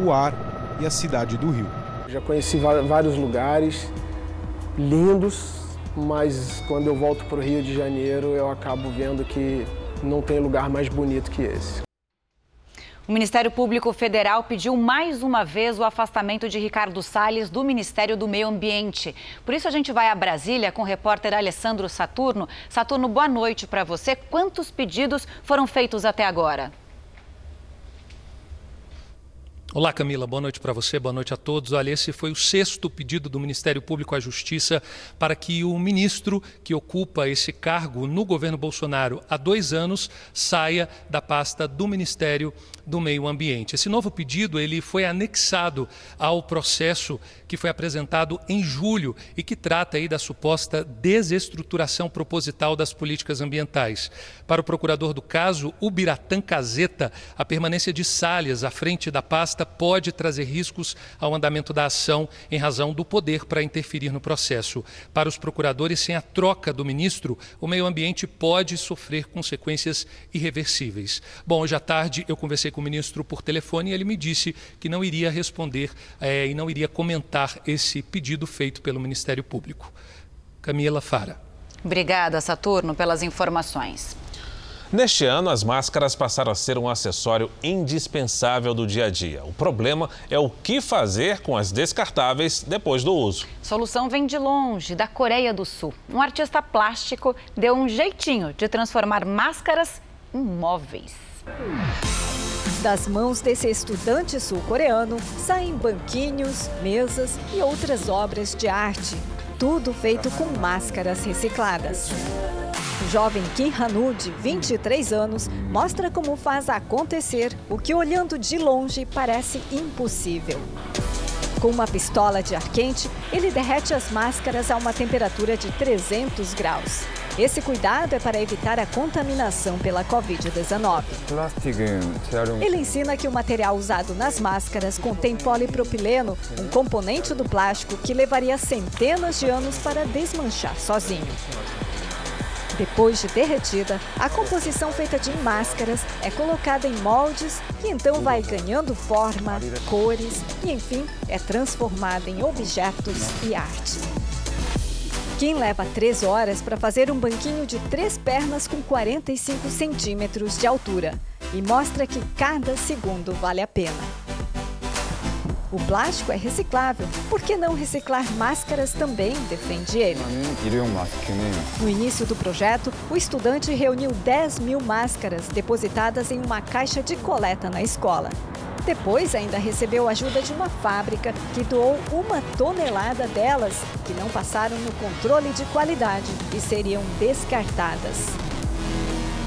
o ar e a cidade do Rio. Já conheci vários lugares lindos, mas quando eu volto para o Rio de Janeiro eu acabo vendo que não tem lugar mais bonito que esse. O Ministério Público Federal pediu mais uma vez o afastamento de Ricardo Salles do Ministério do Meio Ambiente. Por isso a gente vai a Brasília com o repórter Alessandro Saturno. Saturno, boa noite para você. Quantos pedidos foram feitos até agora? Olá, Camila. Boa noite para você, boa noite a todos. Olha, esse foi o sexto pedido do Ministério Público à Justiça para que o ministro que ocupa esse cargo no governo Bolsonaro há dois anos saia da pasta do Ministério do Meio Ambiente. Esse novo pedido ele foi anexado ao processo que foi apresentado em julho e que trata aí da suposta desestruturação proposital das políticas ambientais. Para o procurador do caso, Ubiratã Caseta, a permanência de Salles à frente da pasta pode trazer riscos ao andamento da ação em razão do poder para interferir no processo. Para os procuradores, sem a troca do ministro, o meio ambiente pode sofrer consequências irreversíveis. Bom, hoje à tarde eu conversei com o ministro por telefone e ele me disse que não iria responder é, e não iria comentar esse pedido feito pelo Ministério Público. Camila Fara. Obrigada, Saturno, pelas informações. Neste ano, as máscaras passaram a ser um acessório indispensável do dia a dia. O problema é o que fazer com as descartáveis depois do uso. A solução vem de longe, da Coreia do Sul. Um artista plástico deu um jeitinho de transformar máscaras em móveis. Das mãos desse estudante sul-coreano saem banquinhos, mesas e outras obras de arte. Tudo feito com máscaras recicladas. Jovem Kim Hanu, de 23 anos, mostra como faz acontecer o que, olhando de longe, parece impossível. Com uma pistola de ar quente, ele derrete as máscaras a uma temperatura de 300 graus. Esse cuidado é para evitar a contaminação pela Covid-19. Ele ensina que o material usado nas máscaras contém polipropileno, um componente do plástico que levaria centenas de anos para desmanchar sozinho. Depois de derretida, a composição feita de máscaras é colocada em moldes e então vai ganhando forma, cores e, enfim, é transformada em objetos e arte. Kim leva três horas para fazer um banquinho de três pernas com 45 centímetros de altura e mostra que cada segundo vale a pena. O plástico é reciclável, por que não reciclar máscaras também, defende ele. No início do projeto, o estudante reuniu 10 mil máscaras depositadas em uma caixa de coleta na escola. Depois, ainda recebeu ajuda de uma fábrica que doou uma tonelada delas, que não passaram no controle de qualidade e seriam descartadas.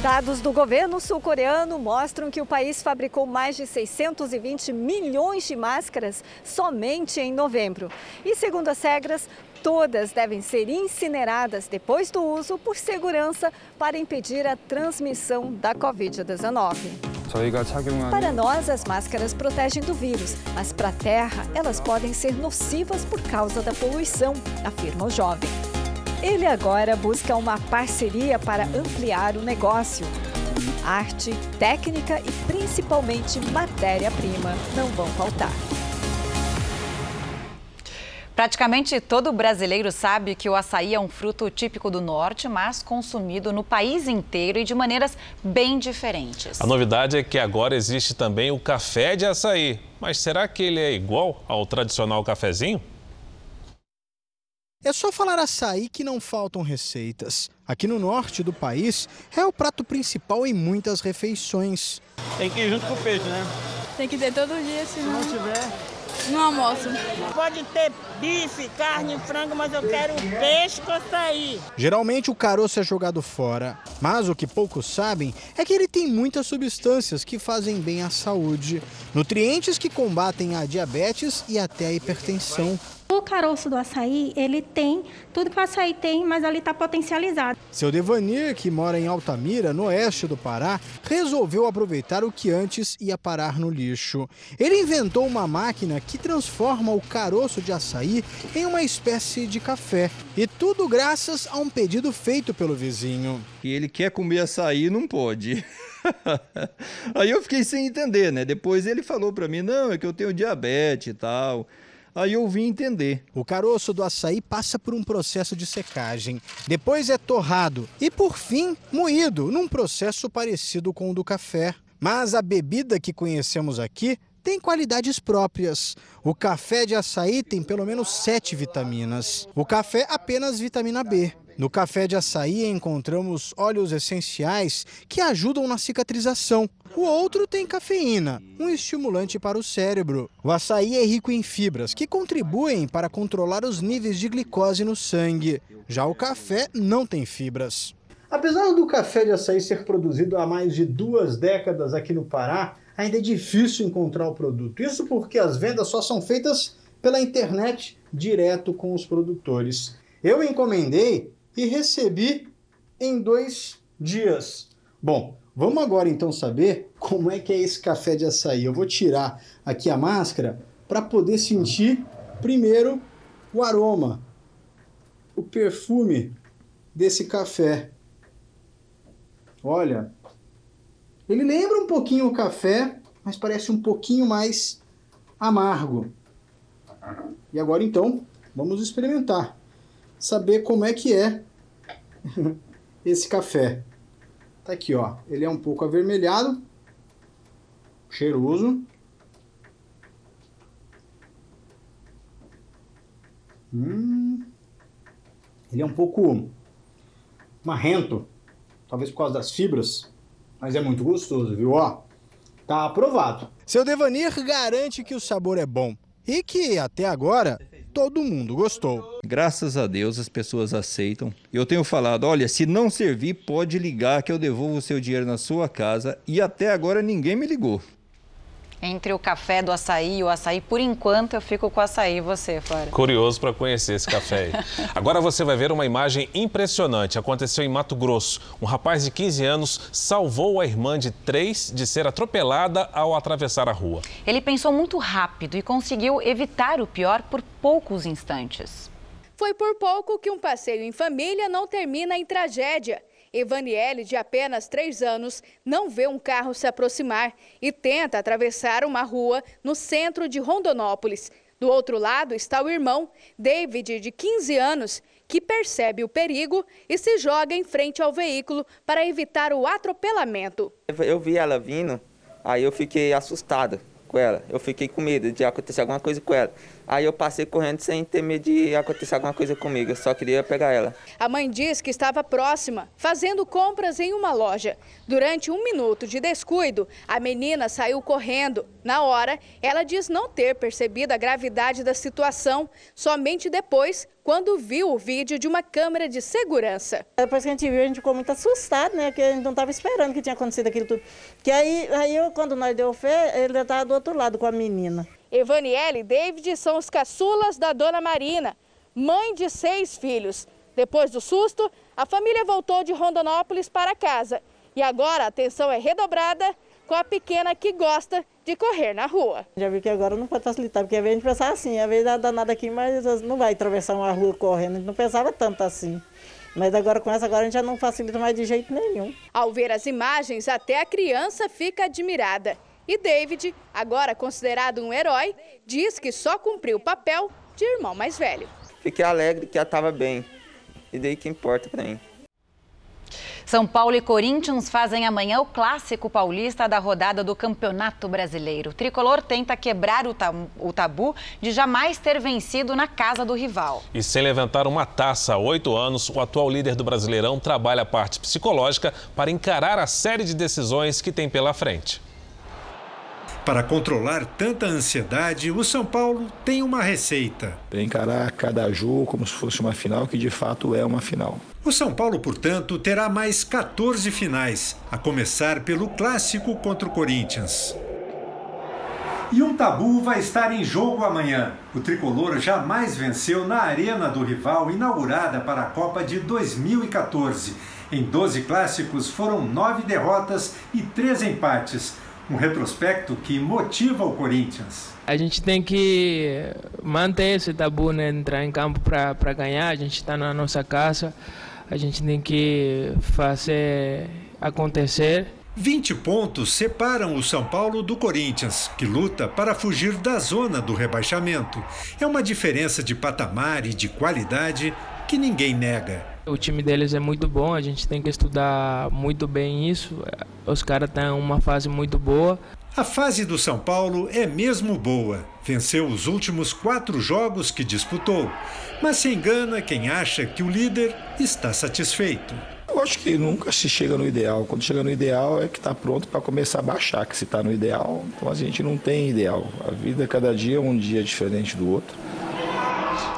Dados do governo sul-coreano mostram que o país fabricou mais de 620 milhões de máscaras somente em novembro. E segundo as regras, todas devem ser incineradas depois do uso por segurança para impedir a transmissão da Covid-19. Para nós, as máscaras protegem do vírus, mas para a Terra, elas podem ser nocivas por causa da poluição, afirma o jovem. Ele agora busca uma parceria para ampliar o negócio. Arte, técnica e principalmente matéria-prima não vão faltar. Praticamente todo brasileiro sabe que o açaí é um fruto típico do norte, mas consumido no país inteiro e de maneiras bem diferentes. A novidade é que agora existe também o café de açaí. Mas será que ele é igual ao tradicional cafezinho? É só falar açaí que não faltam receitas. Aqui no norte do país, é o prato principal em muitas refeições. Tem que ir junto com o peixe, né? Tem que ter todo dia, senão... Se não tiver, não almoço. Pode ter bife, carne, frango, mas eu quero peixe com açaí. Geralmente o caroço é jogado fora, mas o que poucos sabem é que ele tem muitas substâncias que fazem bem à saúde, nutrientes que combatem a diabetes e até a hipertensão. O caroço do açaí, ele tem tudo que o açaí tem, mas ali está potencializado. Seu Devanir, que mora em Altamira, no oeste do Pará, resolveu aproveitar o que antes ia parar no lixo. Ele inventou uma máquina que transforma o caroço de açaí em uma espécie de café. E tudo graças a um pedido feito pelo vizinho. E ele quer comer açaí, não pode. Aí eu fiquei sem entender, né? Depois ele falou para mim: não, é que eu tenho diabetes e tal. Aí eu vim entender. O caroço do açaí passa por um processo de secagem, depois é torrado e, por fim, moído, num processo parecido com o do café. Mas a bebida que conhecemos aqui tem qualidades próprias. O café de açaí tem pelo menos sete vitaminas. O café apenas vitamina B. No café de açaí encontramos óleos essenciais que ajudam na cicatrização. O outro tem cafeína, um estimulante para o cérebro. O açaí é rico em fibras que contribuem para controlar os níveis de glicose no sangue. Já o café não tem fibras. Apesar do café de açaí ser produzido há mais de duas décadas aqui no Pará, ainda é difícil encontrar o produto. Isso porque as vendas só são feitas pela internet direto com os produtores. Eu encomendei e recebi em dois dias. Bom, vamos agora então saber como é que é esse café de açaí. Eu vou tirar aqui a máscara para poder sentir primeiro o aroma, o perfume desse café. Olha, ele lembra um pouquinho o café, mas parece um pouquinho mais amargo. E agora então, vamos experimentar saber como é que é esse café. Tá aqui, ó. Ele é um pouco avermelhado, cheiroso. Hum. Ele é um pouco marrento, talvez por causa das fibras, mas é muito gostoso, viu? Ó, tá aprovado. Seu Devanir garante que o sabor é bom e que até agora todo mundo gostou. Graças a Deus as pessoas aceitam. Eu tenho falado, olha, se não servir, pode ligar que eu devolvo o seu dinheiro na sua casa e até agora ninguém me ligou. Entre o café do açaí e o açaí, por enquanto eu fico com o açaí e você, Fora. Curioso para conhecer esse café aí. Agora você vai ver uma imagem impressionante. Aconteceu em Mato Grosso. Um rapaz de 15 anos salvou a irmã de 3 de ser atropelada ao atravessar a rua. Ele pensou muito rápido e conseguiu evitar o pior por poucos instantes. Foi por pouco que um passeio em família não termina em tragédia. Evaniele, de apenas três anos, não vê um carro se aproximar e tenta atravessar uma rua no centro de Rondonópolis. Do outro lado está o irmão, David, de 15 anos, que percebe o perigo e se joga em frente ao veículo para evitar o atropelamento. Eu vi ela vindo, aí eu fiquei assustado com ela. Eu fiquei com medo de acontecer alguma coisa com ela. Aí eu passei correndo sem ter medo de acontecer alguma coisa comigo, eu só queria pegar ela. A mãe diz que estava próxima, fazendo compras em uma loja. Durante um minuto de descuido, a menina saiu correndo. Na hora, ela diz não ter percebido a gravidade da situação, somente depois, quando viu o vídeo de uma câmera de segurança. Depois que a gente viu, a gente ficou muito assustado, né? Porque a gente não estava esperando que tinha acontecido aquilo tudo. Que aí, aí eu, quando nós deu fé, ele estava do outro lado com a menina. Evaniele e David são os caçulas da dona Marina, mãe de seis filhos. Depois do susto, a família voltou de Rondonópolis para casa. E agora a atenção é redobrada com a pequena que gosta de correr na rua. Já vi que agora não pode facilitar, porque às vezes a gente pensava assim, às vezes dá danada aqui, mas não vai atravessar uma rua correndo, a gente não pensava tanto assim. Mas agora com essa agora a gente já não facilita mais de jeito nenhum. Ao ver as imagens, até a criança fica admirada. E David, agora considerado um herói, diz que só cumpriu o papel de irmão mais velho. Fiquei alegre que ela estava bem. E daí que importa para mim. São Paulo e Corinthians fazem amanhã o clássico paulista da rodada do Campeonato Brasileiro. O tricolor tenta quebrar o tabu de jamais ter vencido na casa do rival. E sem levantar uma taça há oito anos, o atual líder do Brasileirão trabalha a parte psicológica para encarar a série de decisões que tem pela frente. Para controlar tanta ansiedade, o São Paulo tem uma receita. Encarar cada jogo como se fosse uma final, que de fato é uma final. O São Paulo, portanto, terá mais 14 finais, a começar pelo clássico contra o Corinthians. E um tabu vai estar em jogo amanhã. O tricolor jamais venceu na arena do rival, inaugurada para a Copa de 2014. Em 12 clássicos foram nove derrotas e três empates um retrospecto que motiva o Corinthians. A gente tem que manter esse tabu, né? entrar em campo para ganhar. A gente está na nossa casa, a gente tem que fazer acontecer. 20 pontos separam o São Paulo do Corinthians, que luta para fugir da zona do rebaixamento. É uma diferença de patamar e de qualidade que ninguém nega. O time deles é muito bom, a gente tem que estudar muito bem isso. Os caras estão em uma fase muito boa. A fase do São Paulo é mesmo boa. Venceu os últimos quatro jogos que disputou. Mas se engana quem acha que o líder está satisfeito. Eu acho que nunca se chega no ideal. Quando chega no ideal é que está pronto para começar a baixar, que se está no ideal, então a gente não tem ideal. A vida cada dia é um dia diferente do outro.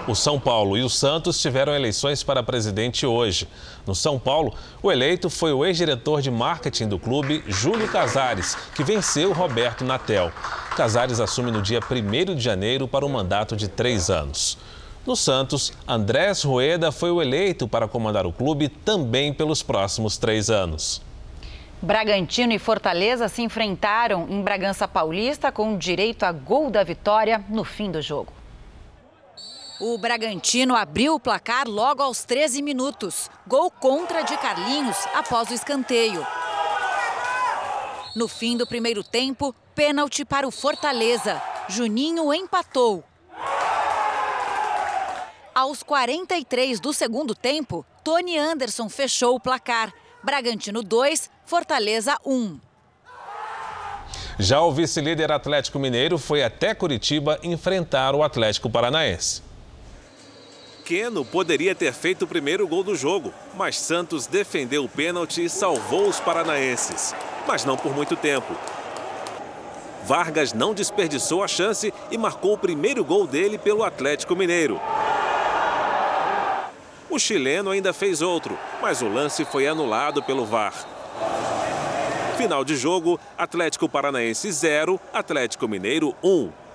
O São Paulo e o Santos tiveram eleições para presidente hoje. No São Paulo, o eleito foi o ex-diretor de marketing do clube, Júlio Casares, que venceu Roberto Natel. Casares assume no dia 1 de janeiro para um mandato de três anos. No Santos, Andrés Rueda foi o eleito para comandar o clube também pelos próximos três anos. Bragantino e Fortaleza se enfrentaram em Bragança Paulista com direito a gol da vitória no fim do jogo. O Bragantino abriu o placar logo aos 13 minutos. Gol contra de Carlinhos após o escanteio. No fim do primeiro tempo, pênalti para o Fortaleza. Juninho empatou. Aos 43 do segundo tempo, Tony Anderson fechou o placar. Bragantino 2, Fortaleza 1. Já o vice-líder Atlético Mineiro foi até Curitiba enfrentar o Atlético Paranaense. Keno poderia ter feito o primeiro gol do jogo, mas Santos defendeu o pênalti e salvou os paranaenses. Mas não por muito tempo. Vargas não desperdiçou a chance e marcou o primeiro gol dele pelo Atlético Mineiro. O chileno ainda fez outro, mas o lance foi anulado pelo VAR. Final de jogo: Atlético Paranaense 0, Atlético Mineiro 1.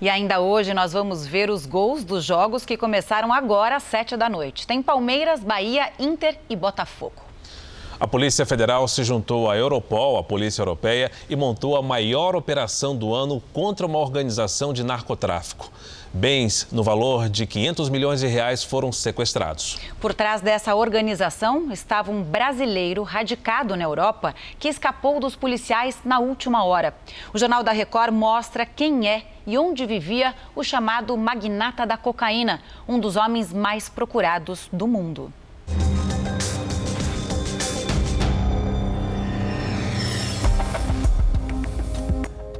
E ainda hoje nós vamos ver os gols dos jogos que começaram agora às 7 da noite. Tem Palmeiras, Bahia, Inter e Botafogo. A Polícia Federal se juntou à Europol, a Polícia Europeia, e montou a maior operação do ano contra uma organização de narcotráfico. Bens no valor de 500 milhões de reais foram sequestrados. Por trás dessa organização estava um brasileiro radicado na Europa que escapou dos policiais na última hora. O Jornal da Record mostra quem é e onde vivia o chamado magnata da cocaína, um dos homens mais procurados do mundo.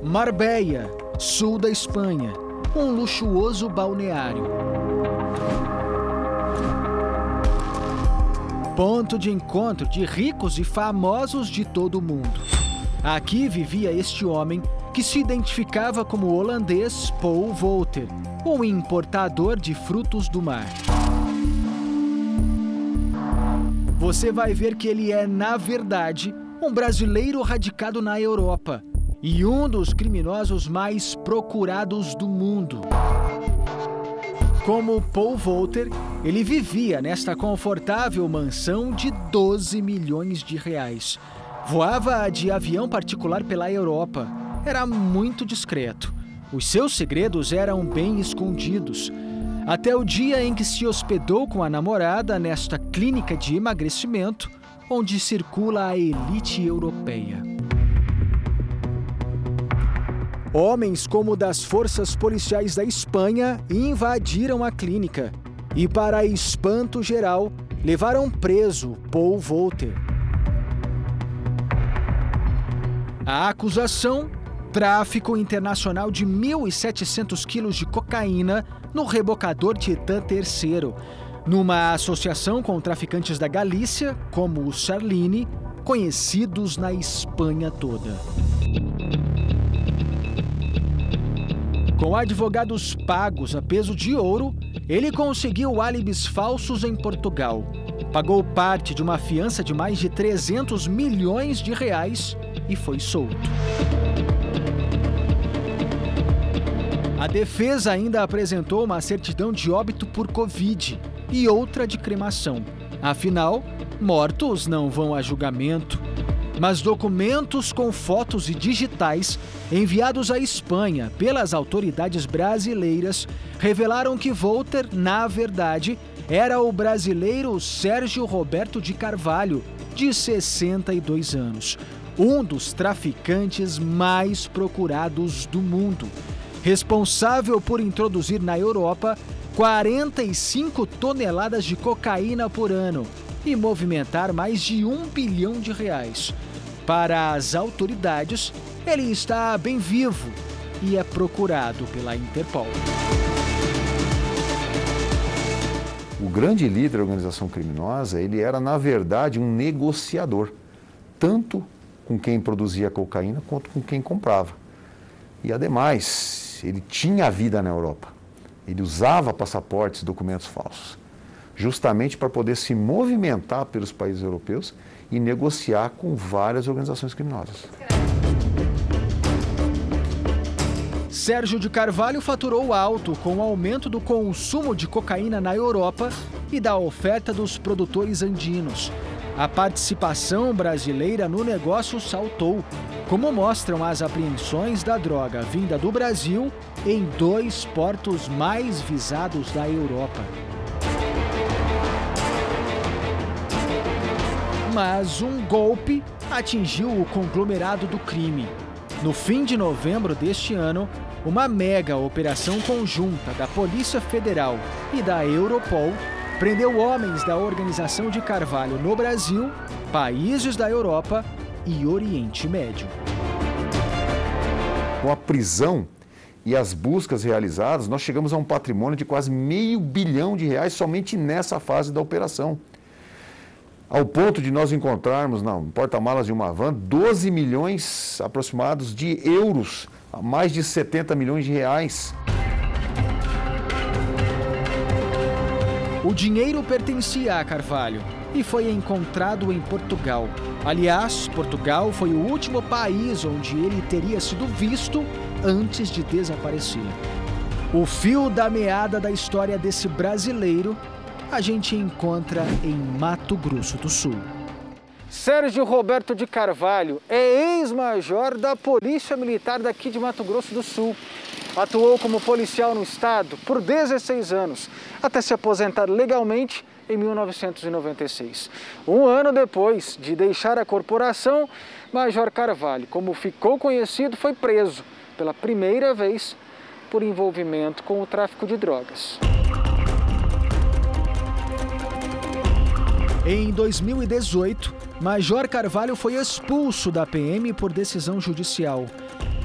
Marbella sul da Espanha, um luxuoso balneário. Ponto de encontro de ricos e famosos de todo o mundo. Aqui vivia este homem que se identificava como holandês Paul Volter, um importador de frutos do mar. Você vai ver que ele é, na verdade, um brasileiro radicado na Europa e um dos criminosos mais procurados do mundo. Como Paul Volter, ele vivia nesta confortável mansão de 12 milhões de reais. Voava de avião particular pela Europa. Era muito discreto. Os seus segredos eram bem escondidos. Até o dia em que se hospedou com a namorada nesta clínica de emagrecimento, onde circula a elite europeia. Homens como das forças policiais da Espanha invadiram a clínica e, para espanto geral, levaram preso Paul Volter. A acusação: tráfico internacional de 1.700 quilos de cocaína no rebocador Titã III, numa associação com traficantes da Galícia, como o Charline, conhecidos na Espanha toda. Com advogados pagos a peso de ouro, ele conseguiu álibis falsos em Portugal. Pagou parte de uma fiança de mais de 300 milhões de reais e foi solto. A defesa ainda apresentou uma certidão de óbito por Covid e outra de cremação. Afinal, mortos não vão a julgamento mas documentos com fotos e digitais enviados à Espanha pelas autoridades brasileiras revelaram que Volter, na verdade, era o brasileiro Sérgio Roberto de Carvalho, de 62 anos, um dos traficantes mais procurados do mundo, responsável por introduzir na Europa 45 toneladas de cocaína por ano e movimentar mais de um bilhão de reais. Para as autoridades, ele está bem vivo e é procurado pela Interpol. O grande líder da organização criminosa, ele era na verdade um negociador, tanto com quem produzia cocaína quanto com quem comprava. E ademais, ele tinha vida na Europa. Ele usava passaportes, documentos falsos, justamente para poder se movimentar pelos países europeus e negociar com várias organizações criminosas. Sérgio de Carvalho faturou alto com o aumento do consumo de cocaína na Europa e da oferta dos produtores andinos. A participação brasileira no negócio saltou, como mostram as apreensões da droga vinda do Brasil em dois portos mais visados da Europa. Mas um golpe atingiu o conglomerado do crime. No fim de novembro deste ano, uma mega operação conjunta da Polícia Federal e da Europol prendeu homens da organização de Carvalho no Brasil, países da Europa e Oriente Médio. Com a prisão e as buscas realizadas, nós chegamos a um patrimônio de quase meio bilhão de reais somente nessa fase da operação ao ponto de nós encontrarmos no porta-malas de uma van 12 milhões aproximados de euros, mais de 70 milhões de reais. O dinheiro pertencia a Carvalho e foi encontrado em Portugal. Aliás, Portugal foi o último país onde ele teria sido visto antes de desaparecer. O fio da meada da história desse brasileiro a gente encontra em Mato Grosso do Sul. Sérgio Roberto de Carvalho é ex-major da Polícia Militar daqui de Mato Grosso do Sul. Atuou como policial no estado por 16 anos, até se aposentar legalmente em 1996. Um ano depois de deixar a corporação, Major Carvalho, como ficou conhecido, foi preso pela primeira vez por envolvimento com o tráfico de drogas. Em 2018, Major Carvalho foi expulso da PM por decisão judicial.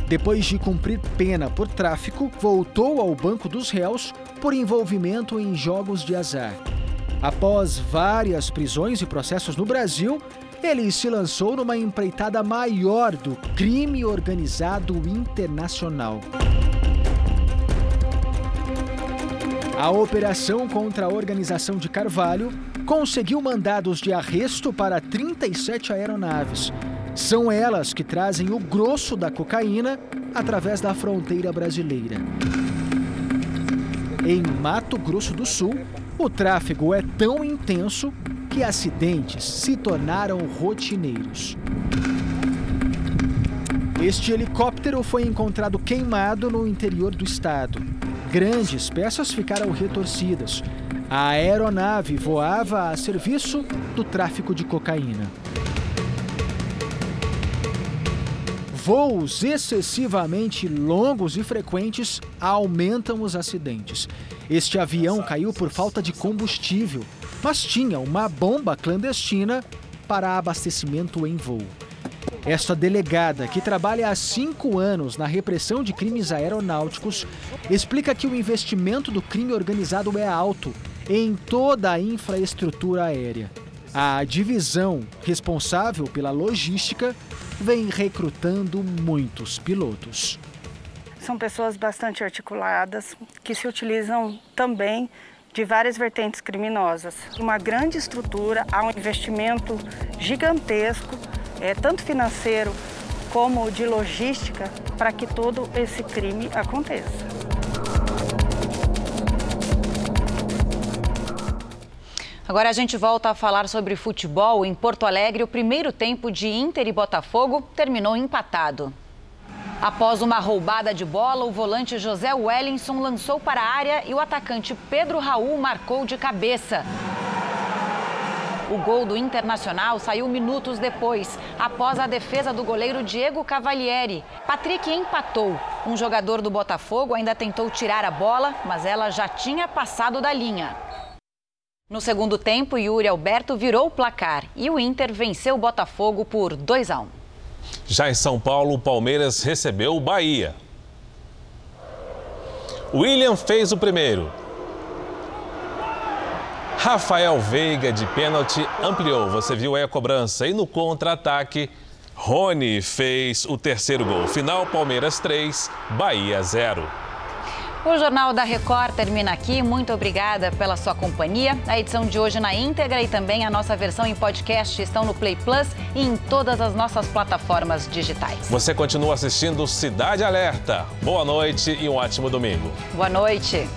Depois de cumprir pena por tráfico, voltou ao banco dos réus por envolvimento em jogos de azar. Após várias prisões e processos no Brasil, ele se lançou numa empreitada maior do crime organizado internacional. A operação contra a organização de Carvalho conseguiu mandados de arresto para 37 aeronaves. São elas que trazem o grosso da cocaína através da fronteira brasileira. Em Mato Grosso do Sul, o tráfego é tão intenso que acidentes se tornaram rotineiros. Este helicóptero foi encontrado queimado no interior do estado. Grandes peças ficaram retorcidas. A aeronave voava a serviço do tráfico de cocaína. Voos excessivamente longos e frequentes aumentam os acidentes. Este avião caiu por falta de combustível, mas tinha uma bomba clandestina para abastecimento em voo. Esta delegada, que trabalha há cinco anos na repressão de crimes aeronáuticos, explica que o investimento do crime organizado é alto em toda a infraestrutura aérea. A divisão responsável pela logística vem recrutando muitos pilotos. São pessoas bastante articuladas que se utilizam também de várias vertentes criminosas. Uma grande estrutura, há um investimento gigantesco, é, tanto financeiro como de logística, para que todo esse crime aconteça. Agora a gente volta a falar sobre futebol. Em Porto Alegre, o primeiro tempo de Inter e Botafogo terminou empatado. Após uma roubada de bola, o volante José Wellington lançou para a área e o atacante Pedro Raul marcou de cabeça. O gol do Internacional saiu minutos depois, após a defesa do goleiro Diego Cavalieri. Patrick empatou. Um jogador do Botafogo ainda tentou tirar a bola, mas ela já tinha passado da linha. No segundo tempo, Yuri Alberto virou o placar e o Inter venceu o Botafogo por 2 a 1. Já em São Paulo, o Palmeiras recebeu o Bahia. William fez o primeiro. Rafael Veiga de pênalti ampliou. Você viu aí a cobrança. E no contra-ataque, Rony fez o terceiro gol. Final: Palmeiras 3, Bahia 0. O Jornal da Record termina aqui. Muito obrigada pela sua companhia. A edição de hoje na íntegra e também a nossa versão em podcast estão no Play Plus e em todas as nossas plataformas digitais. Você continua assistindo Cidade Alerta. Boa noite e um ótimo domingo. Boa noite.